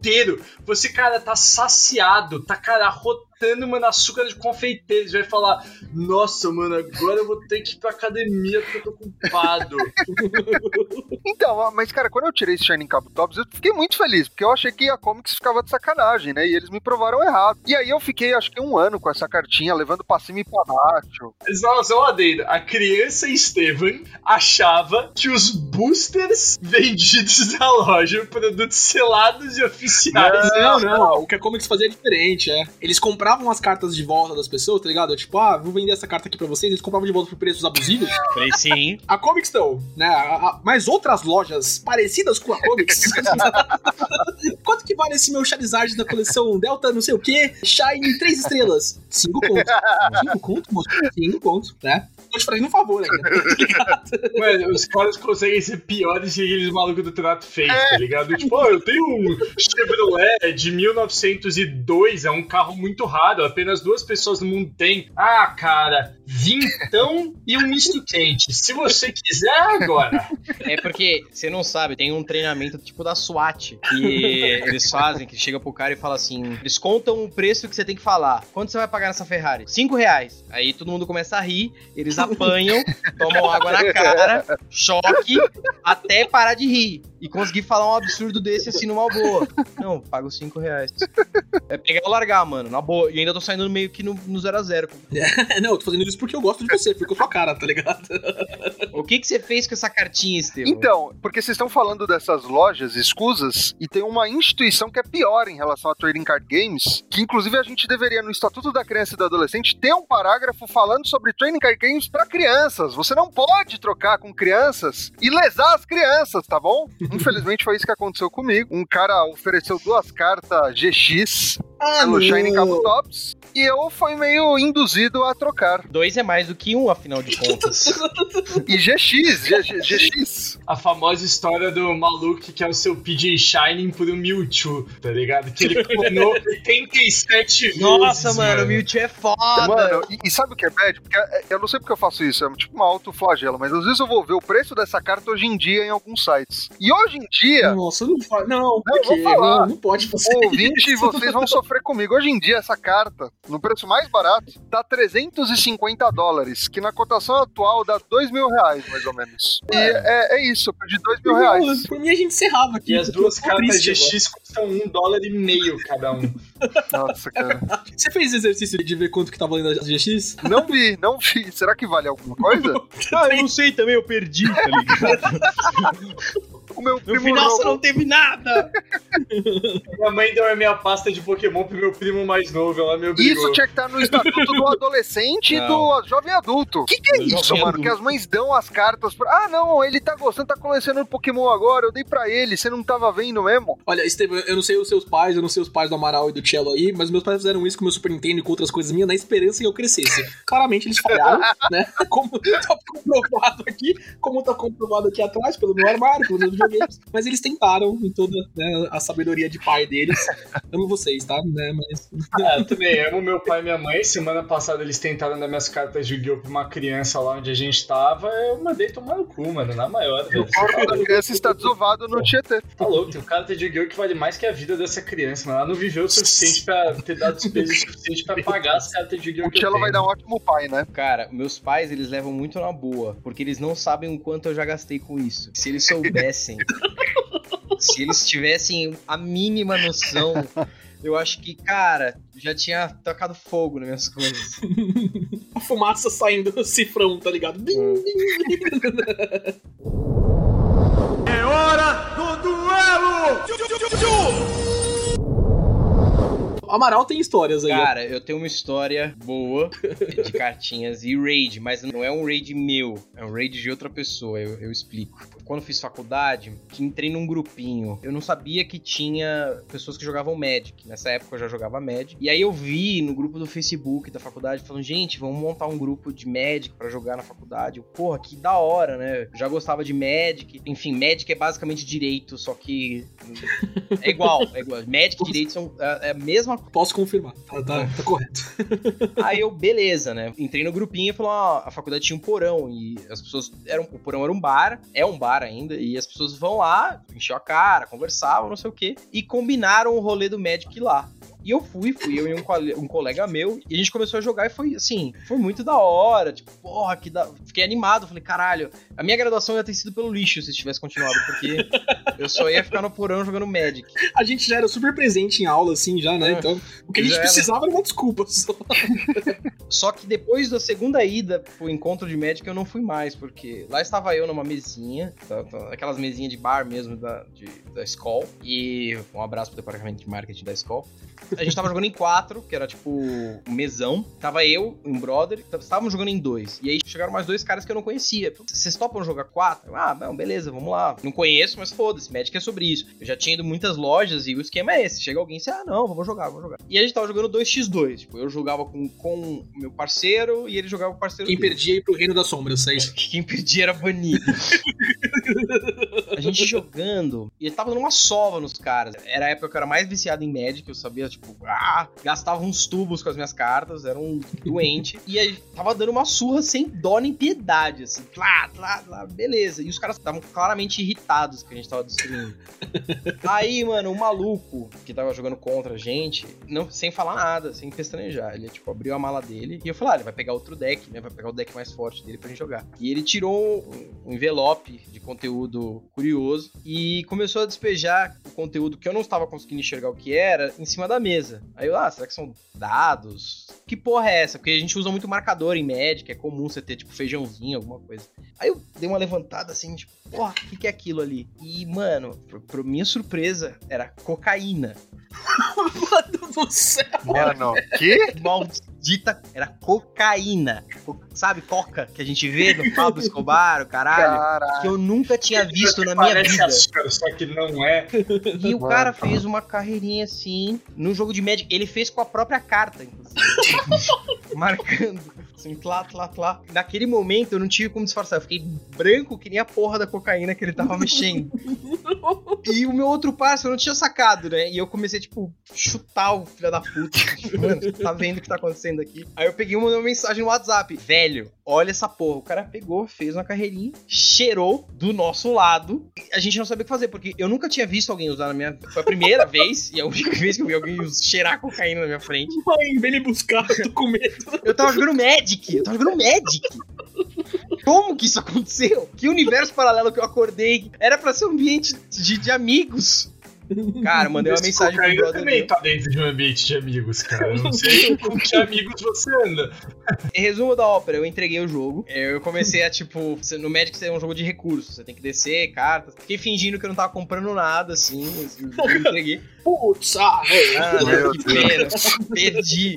você, cara, tá saciado, tá, cara, rotando, mano, açúcar de confeiteiro. Você vai falar, nossa, mano, agora eu vou ter que ir pra academia porque eu tô ocupado. Então, mas cara, quando eu tirei esse Shining Tops, eu fiquei muito feliz, porque eu achei que a Comics ficava de sacanagem, né? E eles me provaram errado. E aí eu fiquei, acho que um ano com essa cartinha, levando pra cima e pra baixo. Só uma adendo. A criança Estevam achava que os boosters vendidos na loja, produtos selados e oficiais. Não, não. O que a Comics fazia é diferente, é. Eles compravam as cartas de volta das pessoas, tá ligado? Tipo, ah, vou vender essa carta aqui pra vocês. Eles compravam de volta por preços abusivos. Falei sim. A Comics não, né? A- a- mas outras lojas parecidas com a Comics. Quanto que vale esse meu Charizard da coleção Delta não sei o que? Shine 3 estrelas. 5 conto. 5 conto, moço? 5 conto, né? Tô te fazendo um favor ainda. Mano, os caras conseguem ser piores que aqueles malucos do trato fez, tá ligado? Tipo, ó, eu tenho um Chevrolet de 1902, é um carro muito raro, apenas duas pessoas no mundo têm. Ah, cara, vintão e um misto quente. Se você quiser, agora. É porque, você não sabe, tem um treinamento tipo da SWAT que eles fazem, que chega pro cara e fala assim: eles contam o preço que você tem que falar. Quanto você vai pagar nessa Ferrari? Cinco reais. Aí todo mundo começa a rir, eles apanham, tomam água na cara, choque, até parar de rir. E conseguir falar um absurdo desse assim numa boa. Não, pago 5 reais. É pegar ou largar, mano, na boa. E ainda tô saindo meio que no 0x0. não, eu tô fazendo isso porque eu gosto de você, porque eu sou cara, tá ligado? O que que você fez com essa cartinha, Estevam? Então, porque vocês estão falando dessas lojas escusas e tem uma instituição que é pior em relação a trading card games, que inclusive a gente deveria no Estatuto da Criança e do Adolescente ter um parágrafo falando sobre trading card games para crianças. Você não pode trocar com crianças e lesar as crianças, tá bom? Infelizmente foi isso que aconteceu comigo. Um cara ofereceu duas cartas GX Ah, pelo Shining Cabo Tops e eu fui meio induzido a trocar. Dois é mais do que um, afinal de contas. E GX, G- GX. A famosa história do maluco que quer o seu PJ Shining por um Mewtwo, tá ligado? Que ele clonou 87 vezes. Nossa, mano, o Mewtwo é foda. Mano, e, e sabe o que é bad? Porque é, eu não sei porque eu faço isso, é tipo uma autoflagela, mas às vezes eu vou ver o preço dessa carta hoje em dia em alguns sites. E hoje em dia, Nossa, não fala. Não. Não, não pode fazer ouvinte, isso. vocês vão sofrer comigo. Hoje em dia, essa carta, no preço mais barato, tá 350 dólares, que na cotação atual dá 2 mil reais, mais ou menos. E é, é isso, eu perdi 2 mil reais. Por mim a gente encerrava aqui. E as duas cartas agora. GX custam um dólar e meio cada um. Nossa, cara. Você fez exercício de ver quanto que tá valendo a GX? Não vi, não vi. Será que vale alguma coisa? Ah, eu não sei também, eu perdi, tá ligado? O meu No primo final você não teve nada. Minha mãe deu a minha pasta de Pokémon pro meu primo mais novo, ela me obrigou. Isso tinha que estar no estatuto do adolescente e do jovem adulto. O que, que é Do isso, mano? adulto. Que as mães dão as cartas pra. Ah, não, ele tá gostando, tá colecionando Pokémon agora. Eu dei pra ele, você não tava vendo mesmo? Olha, Estevam, eu não sei os seus pais, eu não sei os pais do Amaral e do Cello aí, mas meus pais fizeram isso com o meu Super Nintendo e com outras coisas minhas na esperança que eu crescesse. Claramente eles falharam, né? Como tá comprovado aqui, como tá comprovado aqui atrás, pelo meu armário, pelos meus Mas eles tentaram, em toda né, a sabedoria de pai deles. Amo vocês, tá? Né, mas... Ah, eu também amo meu pai e minha mãe. Semana passada eles tentaram dar minhas cartas de Yu-Gi-Oh! pra uma criança lá onde a gente tava. Eu mandei tomar no cu, mano, na maior. O corpo da criança está desovado no Tietê. Tá louco, tem um carta de Yu-Gi-Oh! que vale mais que a vida dessa criança, mano. Ela não viveu o suficiente pra ter dado despesa suficiente pra pagar as cartas de Yu-Gi-Oh! O Cello vai dar um ótimo pai, né? Cara, meus pais, eles levam muito na boa, porque eles não sabem o quanto eu já gastei com isso. Se eles soubessem, se eles tivessem a mínima noção, eu acho que, cara, já tinha tocado fogo nas minhas coisas. A fumaça saindo do cifrão, tá ligado? Bim, bim, bim. O Amaral tem histórias aí. Cara, eu tenho uma história boa de cartinhas e raid, mas não é um raid meu, é um raid de outra pessoa, eu, eu explico. Quando fiz faculdade, entrei num grupinho. Eu não sabia que tinha pessoas que jogavam Magic. Nessa época eu já jogava Magic. E aí eu vi no grupo do Facebook da faculdade falando: gente, vamos montar um grupo de Magic pra jogar na faculdade. Eu, Porra, que da hora, né? Eu já gostava de Magic. Enfim, Magic é basicamente direito, só que. É igual, é igual. Magic e direito são é é a mesma Posso confirmar. Tá, tá, tá correto. Aí eu, beleza, né? Entrei no grupinho e falou: ó, a faculdade tinha um porão e as pessoas. Eram, o porão era um bar, é um bar ainda, e as pessoas vão lá, encheu a cara, conversavam, não sei o quê, e combinaram o rolê do Magic lá. E eu fui, fui eu e um, cole- um colega meu, e a gente começou a jogar e foi assim, foi muito da hora, tipo, porra, que da. Fiquei animado, falei, caralho, a minha graduação ia ter sido pelo lixo se tivesse continuado, porque eu só ia ficar no porão jogando Magic. A gente já era super presente em aula, assim, já, né? É. Então, o que a gente era. precisava era uma desculpa só. Só que depois da segunda ida pro encontro de Magic eu não fui mais, porque lá estava eu numa mesinha, tá- tá- aquelas mesinhas de bar mesmo da, de- da escola. E um abraço pro departamento de marketing da escola. A gente tava jogando em quatro, que era tipo um mesão. Tava eu, um brother, estávamos jogando em dois. E aí chegaram mais dois caras que eu não conhecia. Vocês topam jogar quatro? Ah, não, beleza, vamos lá. Não conheço, mas foda-se, Magic é sobre isso. Eu já tinha ido muitas lojas e o esquema é esse. Chega alguém e diz, ah, não, vamos jogar, vamos jogar. E a gente tava jogando 2x2. Tipo, eu jogava com, com o meu parceiro e ele jogava com o parceiro Quem dele. perdia ia pro reino das sombras, é isso. Quem perdia era banido. a gente jogando, e ele tava dando uma sova nos caras. Era a época que eu era mais viciado em Magic, eu sabia, tipo, ah, gastava uns tubos com as minhas cartas, era um doente. e aí tava dando uma surra sem dó nem piedade, assim, lá, lá, lá, beleza. E os caras estavam claramente irritados que a gente tava destruindo. aí, mano, o maluco que tava jogando contra a gente, não, sem falar nada, sem pestanejar, ele, tipo, abriu a mala dele e eu falei, ah, ele vai pegar outro deck, né, vai pegar o deck mais forte dele pra gente jogar. E ele tirou um, um envelope de conteúdo curioso curioso, e começou a despejar o conteúdo que eu não estava conseguindo enxergar o que era em cima da mesa. Aí eu, ah, será que são dados? Que porra é essa? Porque a gente usa muito marcador em Magic, é comum você ter, tipo, feijãozinho, alguma coisa. Aí eu dei uma levantada assim, tipo, porra, o que, que é aquilo ali? E, mano, pra, pra minha surpresa, era cocaína. Mano do céu. Mano, que? Maldita, era cocaína. Co- sabe, coca que a gente vê no Pablo Escobar, o caralho? Que eu nunca tinha visto na minha vida. açúcar, só que não é. E o cara fez uma carreirinha assim, no jogo de Magic. Ele fez com a própria carta, inclusive. Marcando. Assim, tlá, tlá, tlá. Naquele momento eu não tive como disfarçar. Eu fiquei branco que nem a porra da cocaína que ele tava mexendo. E o meu outro parceiro não tinha sacado, né? E eu comecei, tipo, chutar o filho da puta. Tipo, Mano, tá vendo o que tá acontecendo aqui? Aí eu peguei e mandei uma mensagem no WhatsApp. Velho, olha essa porra. O cara pegou, fez uma carreirinha, cheirou do nosso lado. A gente não sabia o que fazer, porque eu nunca tinha visto alguém usar na minha. Foi a primeira vez e a única vez que eu vi alguém cheirar cocaína na minha frente. Mãe, vem me buscar, eu tô com medo. Eu tava jogando Magic! Eu tava jogando Magic! Como que isso aconteceu? Que universo paralelo que eu acordei? Era pra ser um ambiente de, de amigos. Cara, mandei uma mensagem pro brother também meu. tá dentro de um ambiente de amigos, cara. Eu não sei com que amigos você anda. Em resumo da ópera, eu entreguei o jogo. Eu comecei a, tipo, no Magic você é um jogo de recursos. Você tem que descer cartas. Fiquei fingindo que eu não tava comprando nada, assim. assim, Eu entreguei. Putz, ah, velho. Ah, Meu que pena. Perdi.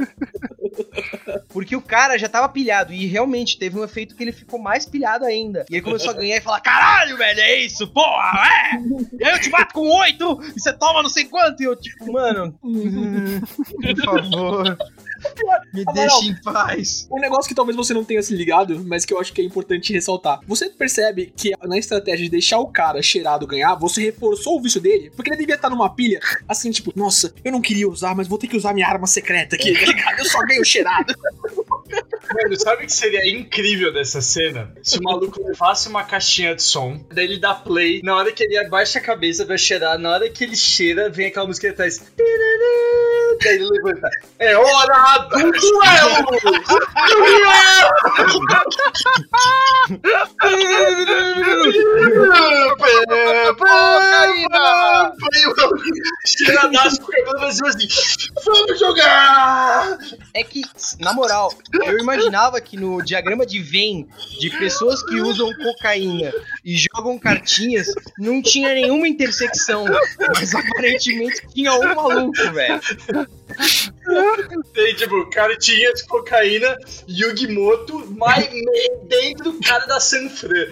Porque o cara já tava pilhado. E realmente teve um efeito que ele ficou mais pilhado ainda. E ele começou a ganhar e falar: caralho, velho, é isso, porra, é! Eu te bato com oito você toma não sei quanto. E eu, tipo, mano, por favor. Me Amaral. deixe em paz. Um negócio que talvez você não tenha se ligado, mas que eu acho que é importante ressaltar. Você percebe que na estratégia de deixar o cara cheirado ganhar, você reforçou o vício dele? Porque ele devia estar numa pilha, assim, tipo, nossa, eu não queria usar, mas vou ter que usar minha arma secreta aqui, tá ligado? Eu só ganho cheirado. Mano, sabe o que seria incrível dessa cena? Se o maluco levasse uma caixinha de som, daí ele dá play, na hora que ele abaixa a cabeça pra cheirar, na hora que ele cheira, vem aquela música atrás. Tarará, Daí ele levanta. É hora do duelo! Cocaína! Cheiradaço com o cabelo vazio assim. Vamos jogar! É que, na moral, eu imaginava que no diagrama de Venn de pessoas que usam cocaína e jogam cartinhas não tinha nenhuma intersecção. Mas aparentemente tinha um maluco, velho. Tem, tipo, cartinhas, cocaína, Yugimoto, mas meio dentro do cara da Sanfran.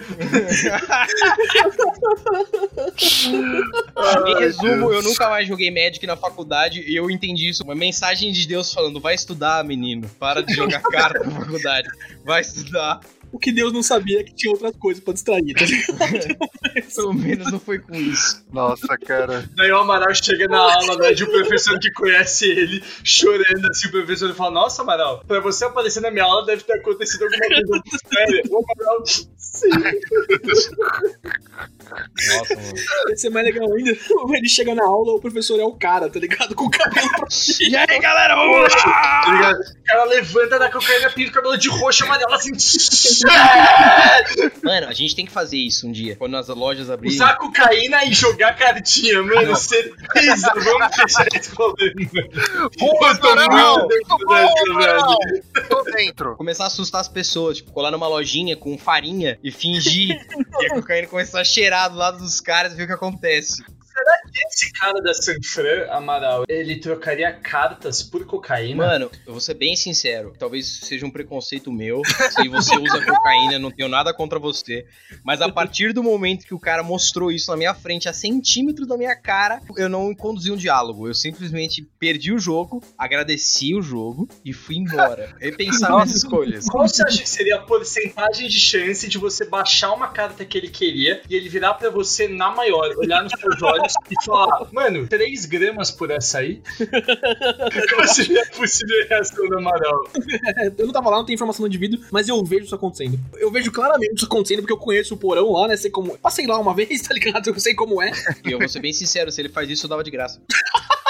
Em resumo, eu nunca mais joguei Magic na faculdade e eu entendi isso. Uma mensagem de Deus falando: vai estudar, menino. Para de jogar carta na faculdade. Vai estudar. O que Deus não sabia é que tinha outras coisas pra distrair, tá ligado? Pelo menos não foi com isso. Nossa, cara. Daí o Amaral chega na aula, né, de um professor que conhece ele, chorando assim, o professor fala, nossa, Amaral, pra você aparecer na minha aula deve ter acontecido alguma coisa muito séria. O Amaral, sim. Nossa, mano. Ia ser mais legal ainda. Ele chega na aula, o professor é o cara, tá ligado? Com o cabelo pra E aí, galera, vamos lá! Tá ligado? O cara levanta da cocaína, pinta o cabelo de roxo, amarelo, assim, Mano, a gente tem que fazer isso um dia. Quando as lojas abrirem. usar cocaína e jogar cartinha, mano, certeza, vamos deixar isso rolando. Boa, Eu tô Amaral! muito dentro Tô bom, dessa! Tô dentro. Começar a assustar as pessoas, tipo, colar numa lojinha com farinha e fingir que a cocaína começar a cheirar do lado dos caras e ver o que acontece. Esse cara da Sanfran, Amaral, ele trocaria cartas por cocaína? Mano, eu vou ser bem sincero. Talvez seja um preconceito meu. Se você usa cocaína, não tenho nada contra você. Mas a partir do momento que o cara mostrou isso na minha frente, a centímetros da minha cara, eu não conduzi um diálogo. Eu simplesmente perdi o jogo, agradeci o jogo e fui embora. Repensar minhas escolhas. Qual você acha que seria a porcentagem de chance de você baixar uma carta que ele queria e ele virar pra você na maior, olhar nos seus olhos e falar, mano, 3 gramas por essa aí? Qual seria a possível reação do Amaral? Eu não tava lá, não tem informação no indivíduo, mas eu vejo isso acontecendo. Eu vejo claramente isso acontecendo porque eu conheço o porão lá, né? Sei como. Passei lá uma vez, tá ligado? Eu sei como é. E eu vou ser bem sincero, se ele faz isso, eu dava de graça.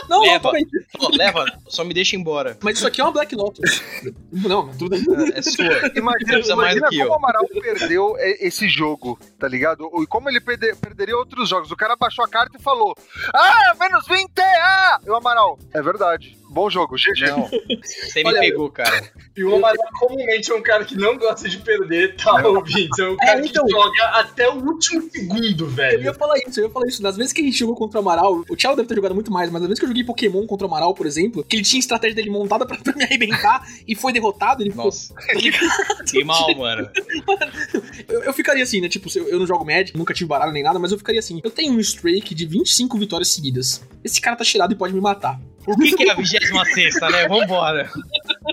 Não, não, Leva. Pô, leva, só me deixa embora. Mas isso aqui é uma Black Lotus. Não, tudo bem. É sua. Imagina, imagina do que como o Amaral perdeu esse jogo, tá ligado? E como ele perde- perderia outros jogos. O cara baixou a carta e falou: Ah, menos 20! Ah! E o Amaral, é verdade. Bom jogo, GG. Não, você me Olha, pegou, cara. E o Amaral comumente é um cara que não gosta de perder, tá, ouvintes? É um cara então. que joga até o último segundo, Eu velho. ia falar isso, eu ia falar isso. Das vezes que a gente jogou contra o Amaral, o Thiago deve ter jogado muito mais, mas das vezes que eu joguei Pokémon contra o Amaral, por exemplo, que ele tinha a estratégia dele montada pra, pra me arrebentar e foi derrotado, ele ficou. Nossa. Que mal, mano. Eu, eu ficaria assim, né? Tipo, eu, eu não jogo Magic, nunca tive baralho nem nada, mas eu ficaria assim. Eu tenho um streak de 25 vitórias seguidas. Esse cara tá cheirado e pode me matar. Por que, que é a 26 né? Vambora.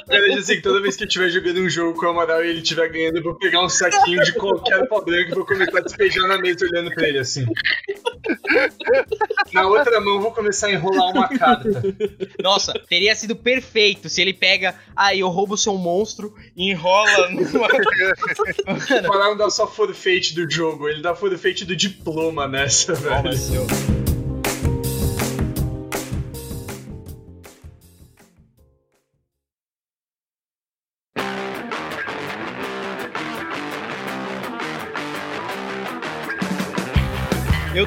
Cara, assim, toda vez que eu estiver jogando um jogo com o Amaral e ele estiver ganhando, eu vou pegar um saquinho de qualquer pó branco e vou começar a despejar na mesa olhando pra ele assim. Na outra mão, eu vou começar a enrolar uma carta. Nossa, teria sido perfeito se ele pega. Aí eu roubo o seu monstro e enrola numa. Mano, não dar só forfeit do jogo, ele dá forfeit do diploma nessa, velho. toma seu.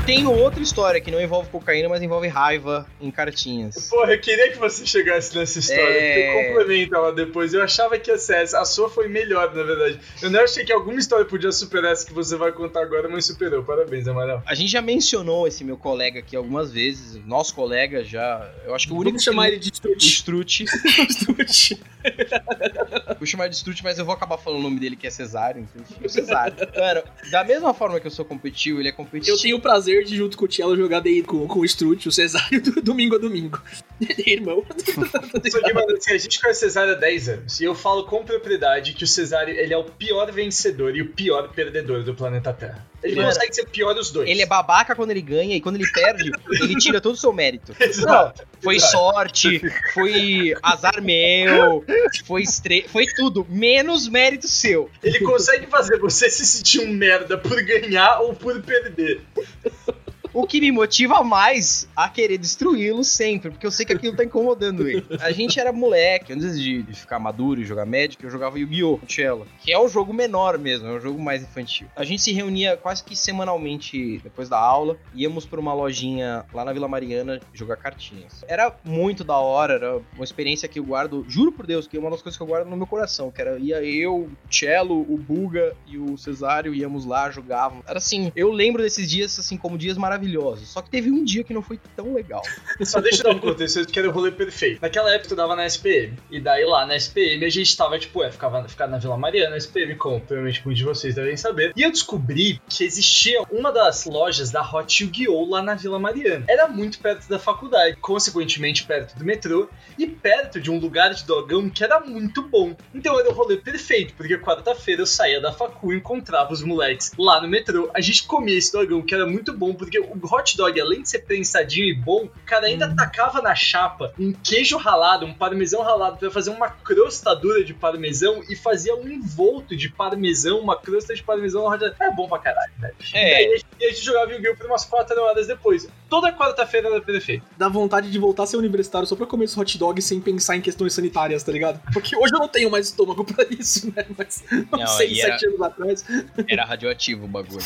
Tenho outra história que não envolve cocaína, mas envolve raiva em cartinhas. Porra, eu queria que você chegasse nessa história, É. porque complementa ela depois. Eu achava que ia ser essa. A sua foi melhor, na verdade. Eu não achei que alguma história podia superar essa que você vai contar agora, mas superou. Parabéns, Amaral. A gente já mencionou esse meu colega aqui algumas vezes, nosso colega já. Eu acho que o único. Vamos chamar que- ele de Strut. Strut. Vou chamar de Strut, mas eu vou acabar falando o nome dele que é Cesário, então Cesário. Mano, da mesma forma que eu sou competitivo, ele é competitivo. Eu tenho o prazer de, junto com o Tielo, jogar daí com, com o Strut, o Cesário, do domingo a domingo. Irmão. Mano, assim, a gente conhece o Cesário há 10 anos. E eu falo com propriedade que o Cesário ele é o pior vencedor e o pior perdedor do planeta Terra. Ele Mano, consegue ser pior os dois. Ele é babaca quando ele ganha e quando ele perde, ele tira todo o seu mérito. Exato. Foi Exato. sorte, foi azar meu, foi estre... foi tudo, menos mérito seu. Ele consegue fazer você se sentir um merda por ganhar ou por perder. O que me motiva mais a querer destruí-lo sempre, porque eu sei que aquilo tá incomodando ele. A gente era moleque, antes de ficar maduro e jogar Magic, eu jogava Yu-Gi-Oh! Cello, que é um jogo menor mesmo, é um jogo mais infantil. A gente se reunia quase que semanalmente depois da aula, íamos pra uma lojinha lá na Vila Mariana jogar cartinhas. Era muito da hora, era uma experiência que eu guardo, juro por Deus, que é uma das coisas que eu guardo no meu coração, que era ia eu, o Cello, o Buga e o Cesário, íamos lá, jogavam. Era assim, eu lembro desses dias assim como dias maravilhosos. Só que teve um dia que não foi tão legal. Só deixa eu dar um contexto, que era o rolê perfeito. Naquela época eu dava na SPM. E daí lá na SPM a gente tava, tipo, é, ficava, ficava na Vila Mariana, SPM, como provavelmente muitos de vocês devem saber. E eu descobri que existia uma das lojas da Hot Yu-Gi-Oh! lá na Vila Mariana. Era muito perto da faculdade, consequentemente perto do metrô e perto de um lugar de dogão que era muito bom. Então era o rolê perfeito, porque quarta-feira eu saía da facu e encontrava os moleques lá no metrô. A gente comia esse dogão que era muito bom, porque o hot dog, além de ser prensadinho e bom, o cara ainda tacava na chapa um queijo ralado, um parmesão ralado, pra fazer uma crostadura de parmesão e fazia um envolto de parmesão, uma crosta de parmesão. na hot- É bom pra caralho, velho. É. E aí e a gente jogava Yu-Gi-Oh! por umas 4 horas depois. Toda quarta-feira era perfeito. Dá vontade de voltar a ser universitário só pra comer esse hot dog sem pensar em questões sanitárias, tá ligado? Porque hoje eu não tenho mais estômago pra isso, né? Mas Não, uns 6, e era- 7 anos atrás. Era radioativo o bagulho.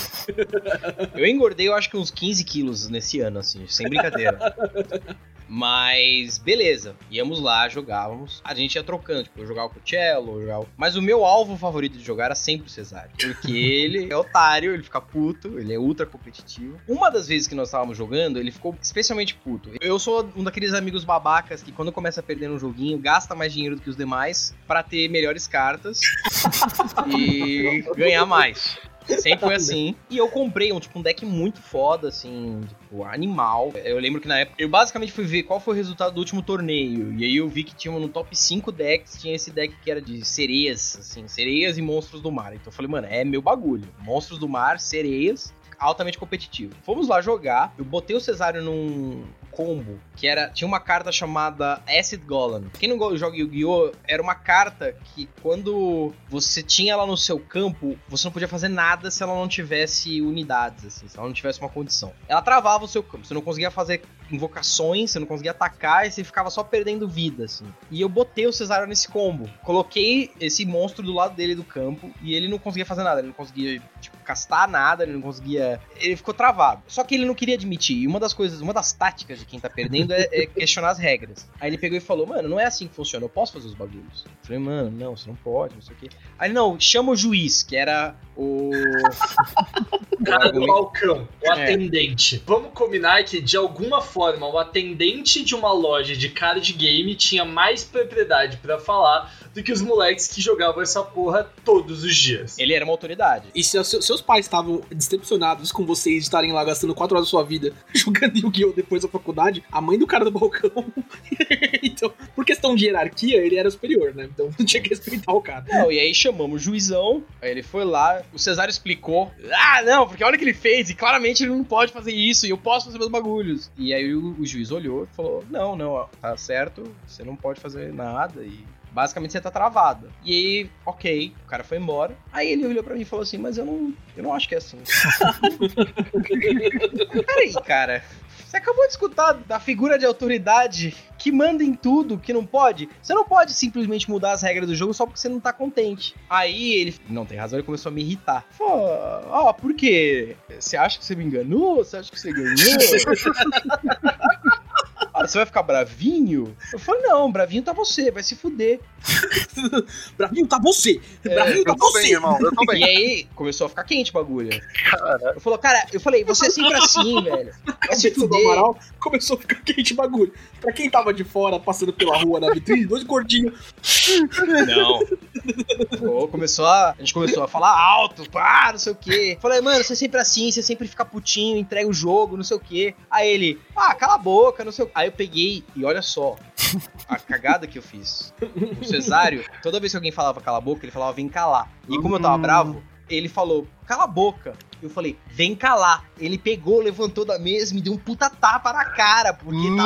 Eu engordei, eu acho que uns 15 quilos nesse ano, assim, sem brincadeira. Mas, beleza. Íamos lá, jogávamos. A gente ia trocando, tipo, eu jogava com o Cello, eu jogava... Mas o meu alvo favorito de jogar era sempre o Cesário. Porque ele é otário, ele fica puto, ele é ultra competitivo. Uma das vezes que nós estávamos jogando, ele ficou especialmente puto. Eu sou um daqueles amigos babacas que quando começa a perder um joguinho, gasta mais dinheiro do que os demais pra ter melhores cartas e ganhar mais. Sempre foi assim. E eu comprei um, tipo, um deck muito foda, assim, tipo, animal. Eu lembro que na época eu basicamente fui ver qual foi o resultado do último torneio. E aí eu vi que tinha no top 5 decks, tinha esse deck que era de sereias, assim, sereias e monstros do mar. Então eu falei, mano, é meu bagulho. Monstros do mar, sereias, altamente competitivo. Fomos lá jogar, eu botei o Cesário num combo, que era tinha uma carta chamada Acid Golem. Quem não joga Yu-Gi-Oh! era uma carta que quando você tinha ela no seu campo, você não podia fazer nada se ela não tivesse unidades, assim, se ela não tivesse uma condição. Ela travava o seu campo, você não conseguia fazer invocações, você não conseguia atacar e você ficava só perdendo vida, assim. E eu botei o Cesário nesse combo. Coloquei esse monstro do lado dele do campo e ele não conseguia fazer nada, ele não conseguia, tipo, castar nada, ele não conseguia. Ele ficou travado. Só que ele não queria admitir. E uma das coisas, uma das táticas de quem tá perdendo é, é questionar as regras. Aí ele pegou e falou, mano, não é assim que funciona, eu posso fazer os bagulhos. Eu falei, mano, não, você não pode, não sei o quê. Aí não, chama o juiz, que era o. O cara do balcão, o É. atendente. Vamos combinar que, de alguma forma, o atendente de uma loja de card game tinha mais propriedade pra falar do que os moleques que jogavam essa porra todos os dias. Ele era uma autoridade. E se seus- pais estavam decepcionados com vocês de estarem lá gastando 4 horas da sua vida jogando Yu-Gi-Oh! depois da faculdade, a mãe do cara do balcão. então, por questão de hierarquia, ele era superior, né? Então tinha que respeitar o cara. Não, e aí chamamos o juizão, aí ele foi lá, o Cesário explicou. Ah, não, porque olha o que ele fez, e claramente ele não pode fazer isso, e eu posso fazer meus bagulhos. E aí o, o juiz olhou e falou: Não, não, ó, tá certo, você não pode fazer nada, e basicamente você tá travado. E aí, ok, o cara foi embora. Aí ele olhou pra mim e falou assim: Mas eu não, eu não acho que é assim. Peraí, cara. Você acabou de escutar da figura de autoridade que manda em tudo, que não pode. Você não pode simplesmente mudar as regras do jogo só porque você não tá contente. Aí ele, não tem razão, ele começou a me irritar. Falou, ó, por quê? Você acha que você me enganou? Você acha que você ganhou? Ah, você vai ficar bravinho? Eu falei, não, bravinho tá você, vai se fuder. Bravinho, tá você! Bravinho, tá Eu tô bem, você! irmão, eu tô E bem. aí começou a ficar quente o bagulho. Eu falou, cara, eu falei, você é sempre assim, velho. Vai se fuder. Amaral começou a ficar quente o bagulho. Pra quem tava de fora, passando pela rua na vitrine, dois gordinhos. Não. Pô, começou a, a gente começou a falar alto, pá, não sei o quê. Falei, mano, você é sempre assim, você sempre fica putinho, entrega o jogo, não sei o quê. Aí ele, ah, cala a boca, não sei o quê. Aí eu peguei e olha só, a cagada que eu fiz. O Cesário, toda vez que alguém falava cala a boca, ele falava vem calar. E como eu tava Hum. bravo, ele falou, cala a boca. Eu falei, vem calar. Ele pegou, levantou da mesa e me deu um puta tapa na cara, porque tá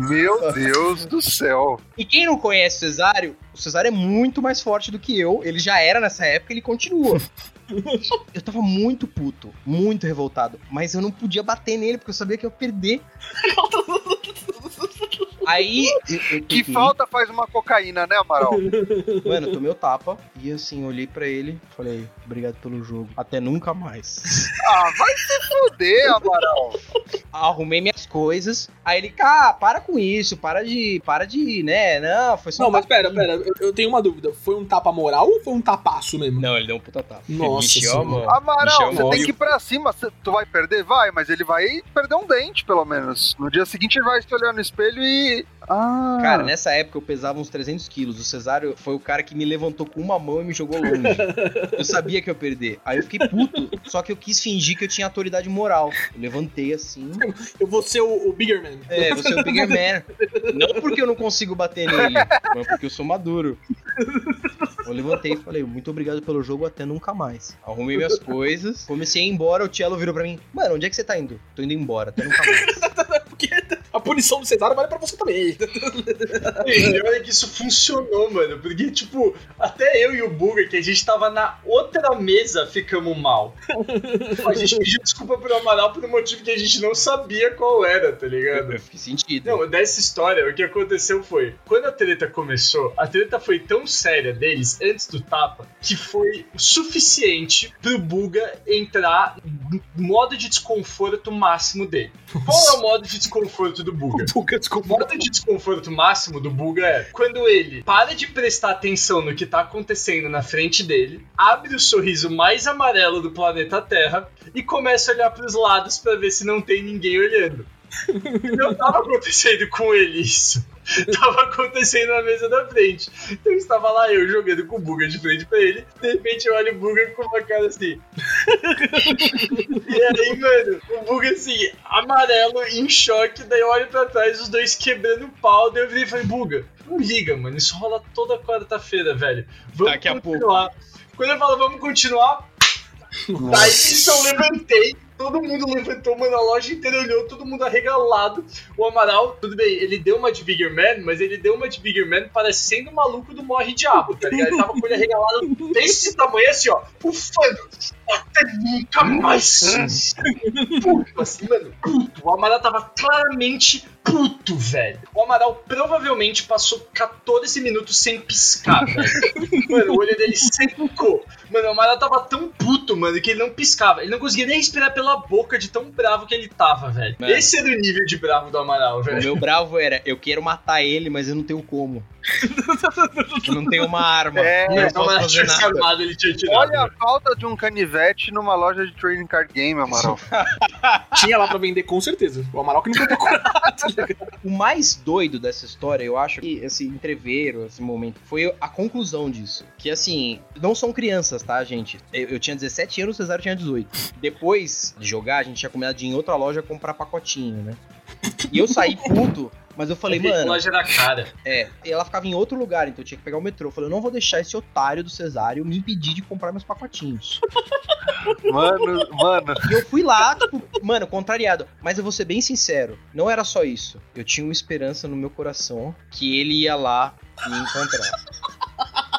Meu Deus do céu. E quem não conhece o Cesário, o Cesário é muito mais forte do que eu. Ele já era nessa época, ele continua. Eu tava muito puto, muito revoltado. Mas eu não podia bater nele, porque eu sabia que eu ia perder. Aí. Que falta faz uma cocaína, né, Amaral? Mano, eu tomei o tapa. E assim, olhei pra ele. Falei, obrigado pelo jogo. Até nunca mais. Ah, vai se fuder, Amaral. Arrumei minhas coisas. Aí ele, cara, para com isso. Para de. Para de, né? Não, foi só. Não, um mas pera, tapinha." pera, eu, eu tenho uma dúvida. Foi um tapa moral ou foi um tapaço mesmo? Não, ele deu um puta tapa. Nossa chama. Amaral, você tem que ir pra cima. Cê- tu vai perder? Vai, mas ele vai perder um dente, pelo menos. No dia seguinte ele vai se olhar no espelho e. Ah. Cara, nessa época eu pesava uns 300 quilos. O Cesário foi o cara que me levantou com uma mão e me jogou longe. eu sabia que eu ia perder. Aí eu fiquei puto, só que eu quis fingir que eu tinha autoridade moral. Eu levantei assim. Eu vou ser o, o Bigger Man. É, você é o Bigger Man. Não porque eu não consigo bater nele, mas porque eu sou maduro. Eu levantei e falei, muito obrigado pelo jogo, até nunca mais. Arrumei minhas coisas, comecei a ir embora, o Cello virou pra mim, mano, onde é que você tá indo? Tô indo embora, até nunca mais. Porque a punição do Cesário vale pra você também. E olha que isso funcionou, mano. Porque, tipo, até eu e o Buga, que a gente tava na outra mesa, ficamos mal. A gente pediu desculpa pro Amaral por um motivo que a gente não sabia qual era, tá ligado? Fiquei sentido. Não, dessa história, o que aconteceu foi, quando a treta começou, a treta foi tão séria deles, antes do tapa, que foi o suficiente pro Buga entrar no modo de desconforto máximo dele. Qual é o modo de desconforto do Buga? O desculpa. modo de desconforto máximo do Buga é quando ele para de prestar atenção no que tá acontecendo na frente dele, abre o sorriso mais amarelo do planeta Terra e começa a olhar pros lados pra ver se não tem ninguém olhando. Não tava acontecendo com ele isso. Tava acontecendo na mesa da frente. Então estava lá eu jogando com o Buga de frente pra ele. De repente eu olho o Buga com uma cara assim. e aí, mano, o Buga assim, amarelo, em choque. Daí eu olho pra trás, os dois quebrando o pau. Daí eu virei e falei, Buga, não liga, mano. Isso rola toda quarta-feira, velho. Vamos Daqui a pouco. continuar. Quando eu falo vamos continuar, Daí nisso eu levantei, Todo mundo levantou, mano, a loja inteira olhou, todo mundo arregalado. O Amaral, tudo bem, ele deu uma de Bigger Man, mas ele deu uma de Bigger Man parecendo o maluco do Morre Diabo, tá ligado? Ele tava com olho arregalado desse tamanho assim, ó, ufando. Até nunca mais. Puto, assim, mano, puto. O Amaral tava claramente puto, velho. O Amaral provavelmente passou 14 minutos sem piscar, velho. Mano, o olho dele secou. Mano, o Amaral tava tão puto, mano, que ele não piscava. Ele não conseguia nem respirar pela boca de tão bravo que ele tava, velho. Mano. Esse era o nível de bravo do Amaral, O velho. meu bravo era, eu quero matar ele, mas eu não tenho como. Eu não tenho uma arma. É, não o posso Amaral fazer tinha se nada. armado, ele tinha tirado. Olha a velho. falta de um canivete numa loja de trading card game, Amaral. Tinha lá pra vender com certeza. O Amaral que não foi procurar. O mais doido dessa história, eu acho que esse entreveiro, esse momento, foi a conclusão disso. Que assim, não são crianças, tá, gente? Eu, eu tinha 17 anos, o Cesário tinha 18. Depois de jogar, a gente tinha combinado de ir em outra loja comprar pacotinho, né? E eu saí puto, mas eu falei, mano, loja era cara. é, e ela ficava em outro lugar, então eu tinha que pegar o metrô. Eu falei, eu não vou deixar esse otário do Cesário me impedir de comprar meus pacotinhos. Mano, mano. E eu fui lá, tipo, mano, contrariado. Mas eu vou ser bem sincero, não era só isso. Eu tinha uma esperança no meu coração que ele ia lá me encontrar.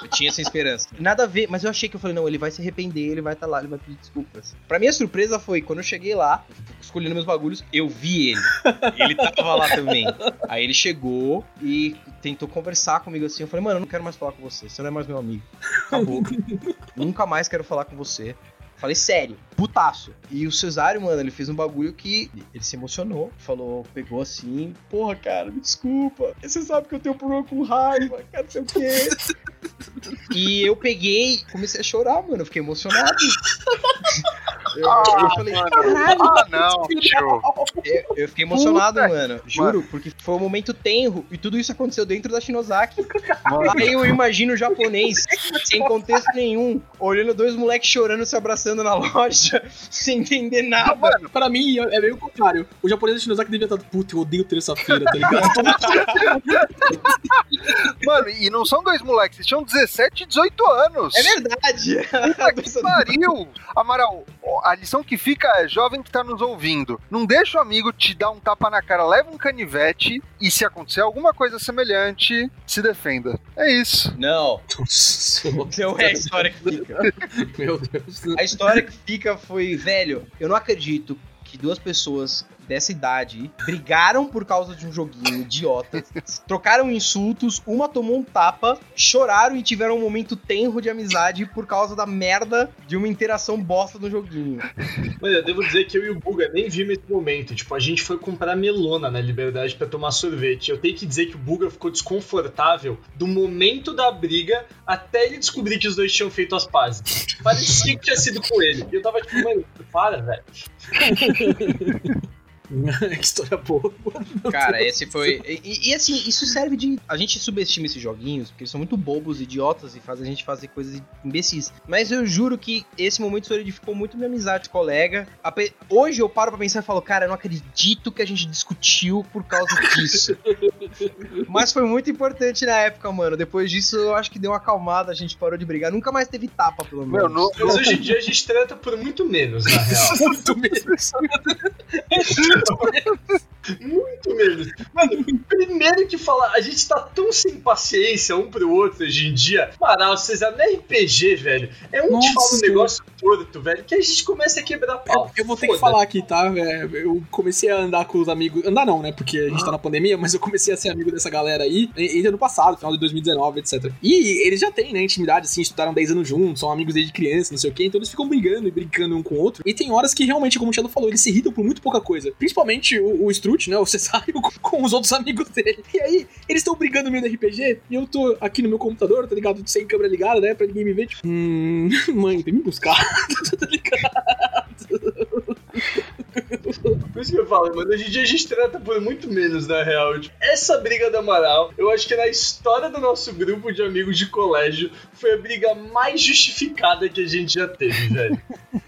Eu tinha essa esperança. Nada a ver, mas eu achei que eu falei, não, ele vai se arrepender, ele vai estar lá, ele vai pedir desculpas. Pra minha surpresa foi, quando eu cheguei lá, escolhendo meus bagulhos, eu vi ele. Ele tava lá também. Aí ele chegou e tentou conversar comigo assim. Eu falei, mano, eu não quero mais falar com você, você não é mais meu amigo. Acabou. Nunca mais quero falar com você. Falei sério, putaço. E o Cesário, mano, ele fez um bagulho que ele se emocionou. Falou, pegou assim, porra, cara, me desculpa. Você sabe que eu tenho problema com raiva, cara, não sei o quê. E eu peguei, comecei a chorar, mano. Eu fiquei emocionado. Eu, eu falei, caralho, Ah, não, tio. eu, eu fiquei emocionado, Puta mano. Juro, porque foi um momento tenro e tudo isso aconteceu dentro da Shinozaki. Mano, Aí eu imagino o japonês, sem contexto nenhum, olhando dois moleques chorando, se abraçando na loja, sem entender nada. mano, Pra mim, é meio o contrário. O japonês Shinozaki devia estar, puta, eu odeio terça-feira, tá ligado? mano, e não são dois moleques, eles tinham 17 e 18 anos. É verdade. Puta que pariu! Amaral, a lição que fica é, jovem que tá nos ouvindo, não deixa o amigo te dar um tapa na cara, leva um canivete e se acontecer alguma coisa semelhante, se defenda. É isso. Não, não é a história que fica. meu Deus. A história que fica foi, velho, eu não acredito que duas pessoas dessa idade brigaram por causa de um joguinho idiota, trocaram insultos, uma tomou um tapa, choraram e tiveram um momento tenro de amizade por causa da merda de uma interação bosta do joguinho. Mano, eu devo dizer que eu e o Buga nem vimos esse momento. Tipo, a gente foi comprar melona na Liberdade pra tomar sorvete. Eu tenho que dizer que o Buga ficou desconfortável do momento da briga até ele descobrir que os dois tinham feito as pazes. Parecia que tinha sido com ele. E eu tava tipo, mano, para, velho. que história boa. Cara, esse foi. E, e, assim, isso serve de. A gente subestima esses joguinhos, porque eles são muito bobos, idiotas e fazem a gente fazer coisas imbecis. Mas eu juro que esse momento solidificou muito minha amizade com o colega. Ape- Hoje eu paro pra pensar e falo, cara, eu não acredito que a gente discutiu por causa disso. Mas foi muito importante na época, mano. Depois disso, eu acho que deu uma acalmada, a gente parou de brigar. Nunca mais teve tapa, pelo Meu, menos. no, Mas hoje em dia a gente trata por muito menos, na real. Muito mesmo. Muito menos. Mano, primeiro que falar, a gente tá tão sem paciência um pro outro hoje em dia. Amaral, César, no RPG, velho, é um te fala um Nossa. negócio torto, velho, que a gente começa a quebrar pau. Eu vou ter que falar aqui, tá? É, eu comecei a andar com os amigos. Andar não, né? Porque a gente tá na pandemia, mas eu comecei a ser amigo dessa galera aí em ano passado, final de 2019, etc. E eles já têm, né, intimidade, assim, estudaram 10 anos juntos, são amigos desde criança, não sei o quê, então eles ficam brigando e brincando um com o outro. E tem horas que realmente, como o Shadow falou, eles se irritam por muito pouca coisa. Principalmente o, o Strut, né? O Cesário com, com os outros amigos dele. E aí, eles estão brigando no meio do RPG e eu tô aqui no meu computador, tá ligado? Sem câmera ligada, né? Pra ninguém me ver. Tipo, hum, mãe, vem me buscar. tá ligado? Por isso que eu falo, mano, hoje em dia a gente trata por muito menos, na real. Tipo, essa briga da Amaral, eu acho que na história do nosso grupo de amigos de colégio, foi a briga mais justificada que a gente já teve, velho.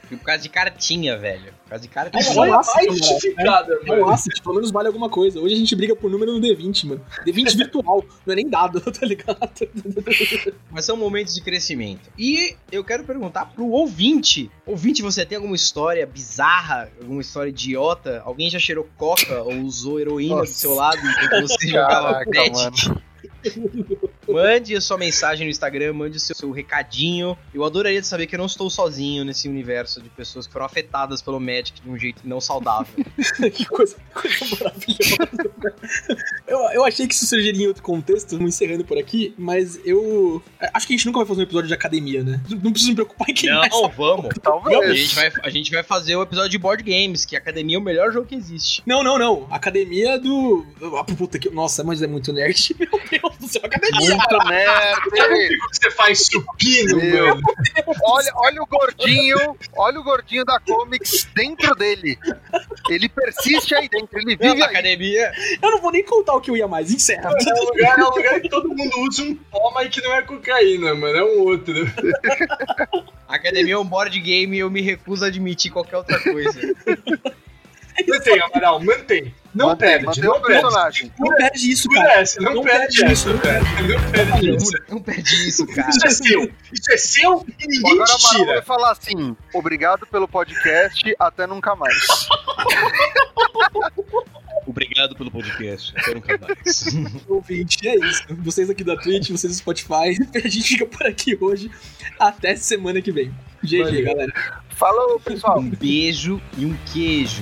Por causa de cartinha, velho. Casa de cara É tem um Olha laço, mais camarada. justificada, É um mano. asset, pelo menos vale alguma coisa. Hoje a gente briga por número no D20, mano. D20 virtual, não é nem dado, tá ligado? Mas são momentos de crescimento. E eu quero perguntar pro ouvinte. Ouvinte, você tem alguma história bizarra, alguma história idiota? Alguém já cheirou coca ou usou heroína do Nossa. seu lado enquanto você jogava Caraca, Magic? Mande a sua mensagem no Instagram, mande o seu, seu recadinho. Eu adoraria saber que eu não estou sozinho nesse universo de pessoas que foram afetadas pelo Magic de um jeito não saudável. que coisa, coisa maravilhosa. Eu, eu achei que isso surgiria em outro contexto, vamos encerrando por aqui, mas eu. Acho que a gente nunca vai fazer um episódio de academia, né? Não preciso me preocupar em quem Não, vamos. A Talvez. gente, vai, a gente vai fazer o episódio de board games, que a academia é o melhor jogo que existe. Não, não, não. Academia do. Ah, puta que. Nossa, mas é muito nerd. Meu Deus do céu, academia. Muito nerd. Sabe o que você faz supino, Meu. mano? Olha, olha o gordinho, olha o gordinho da Comics dentro dele. Ele persiste aí dentro, ele vive a aí. academia. Eu não vou nem contar o que eu ia mais, encerra. É um lugar, é um lugar que todo mundo usa um pó, mas que não é cocaína, mano. É um outro. A academia é um board game e eu me recuso a admitir qualquer outra coisa. Mantém, Amaral, mantém. Não Mantém, perde, mantém não o perde. personagem. Não perde isso, cara. não, Não perde isso, não velho. Não perde isso. não perde isso, cara. Isso é seu. Isso é seu e ninguém Agora te tira. vai falar assim: obrigado pelo podcast, até nunca mais. Obrigado pelo podcast. Até nunca mais. Ouvinte, é isso. Vocês aqui da Twitch, vocês do Spotify. A gente fica por aqui hoje. Até semana que vem. GG, galera. Falou, pessoal. Um beijo e um queijo.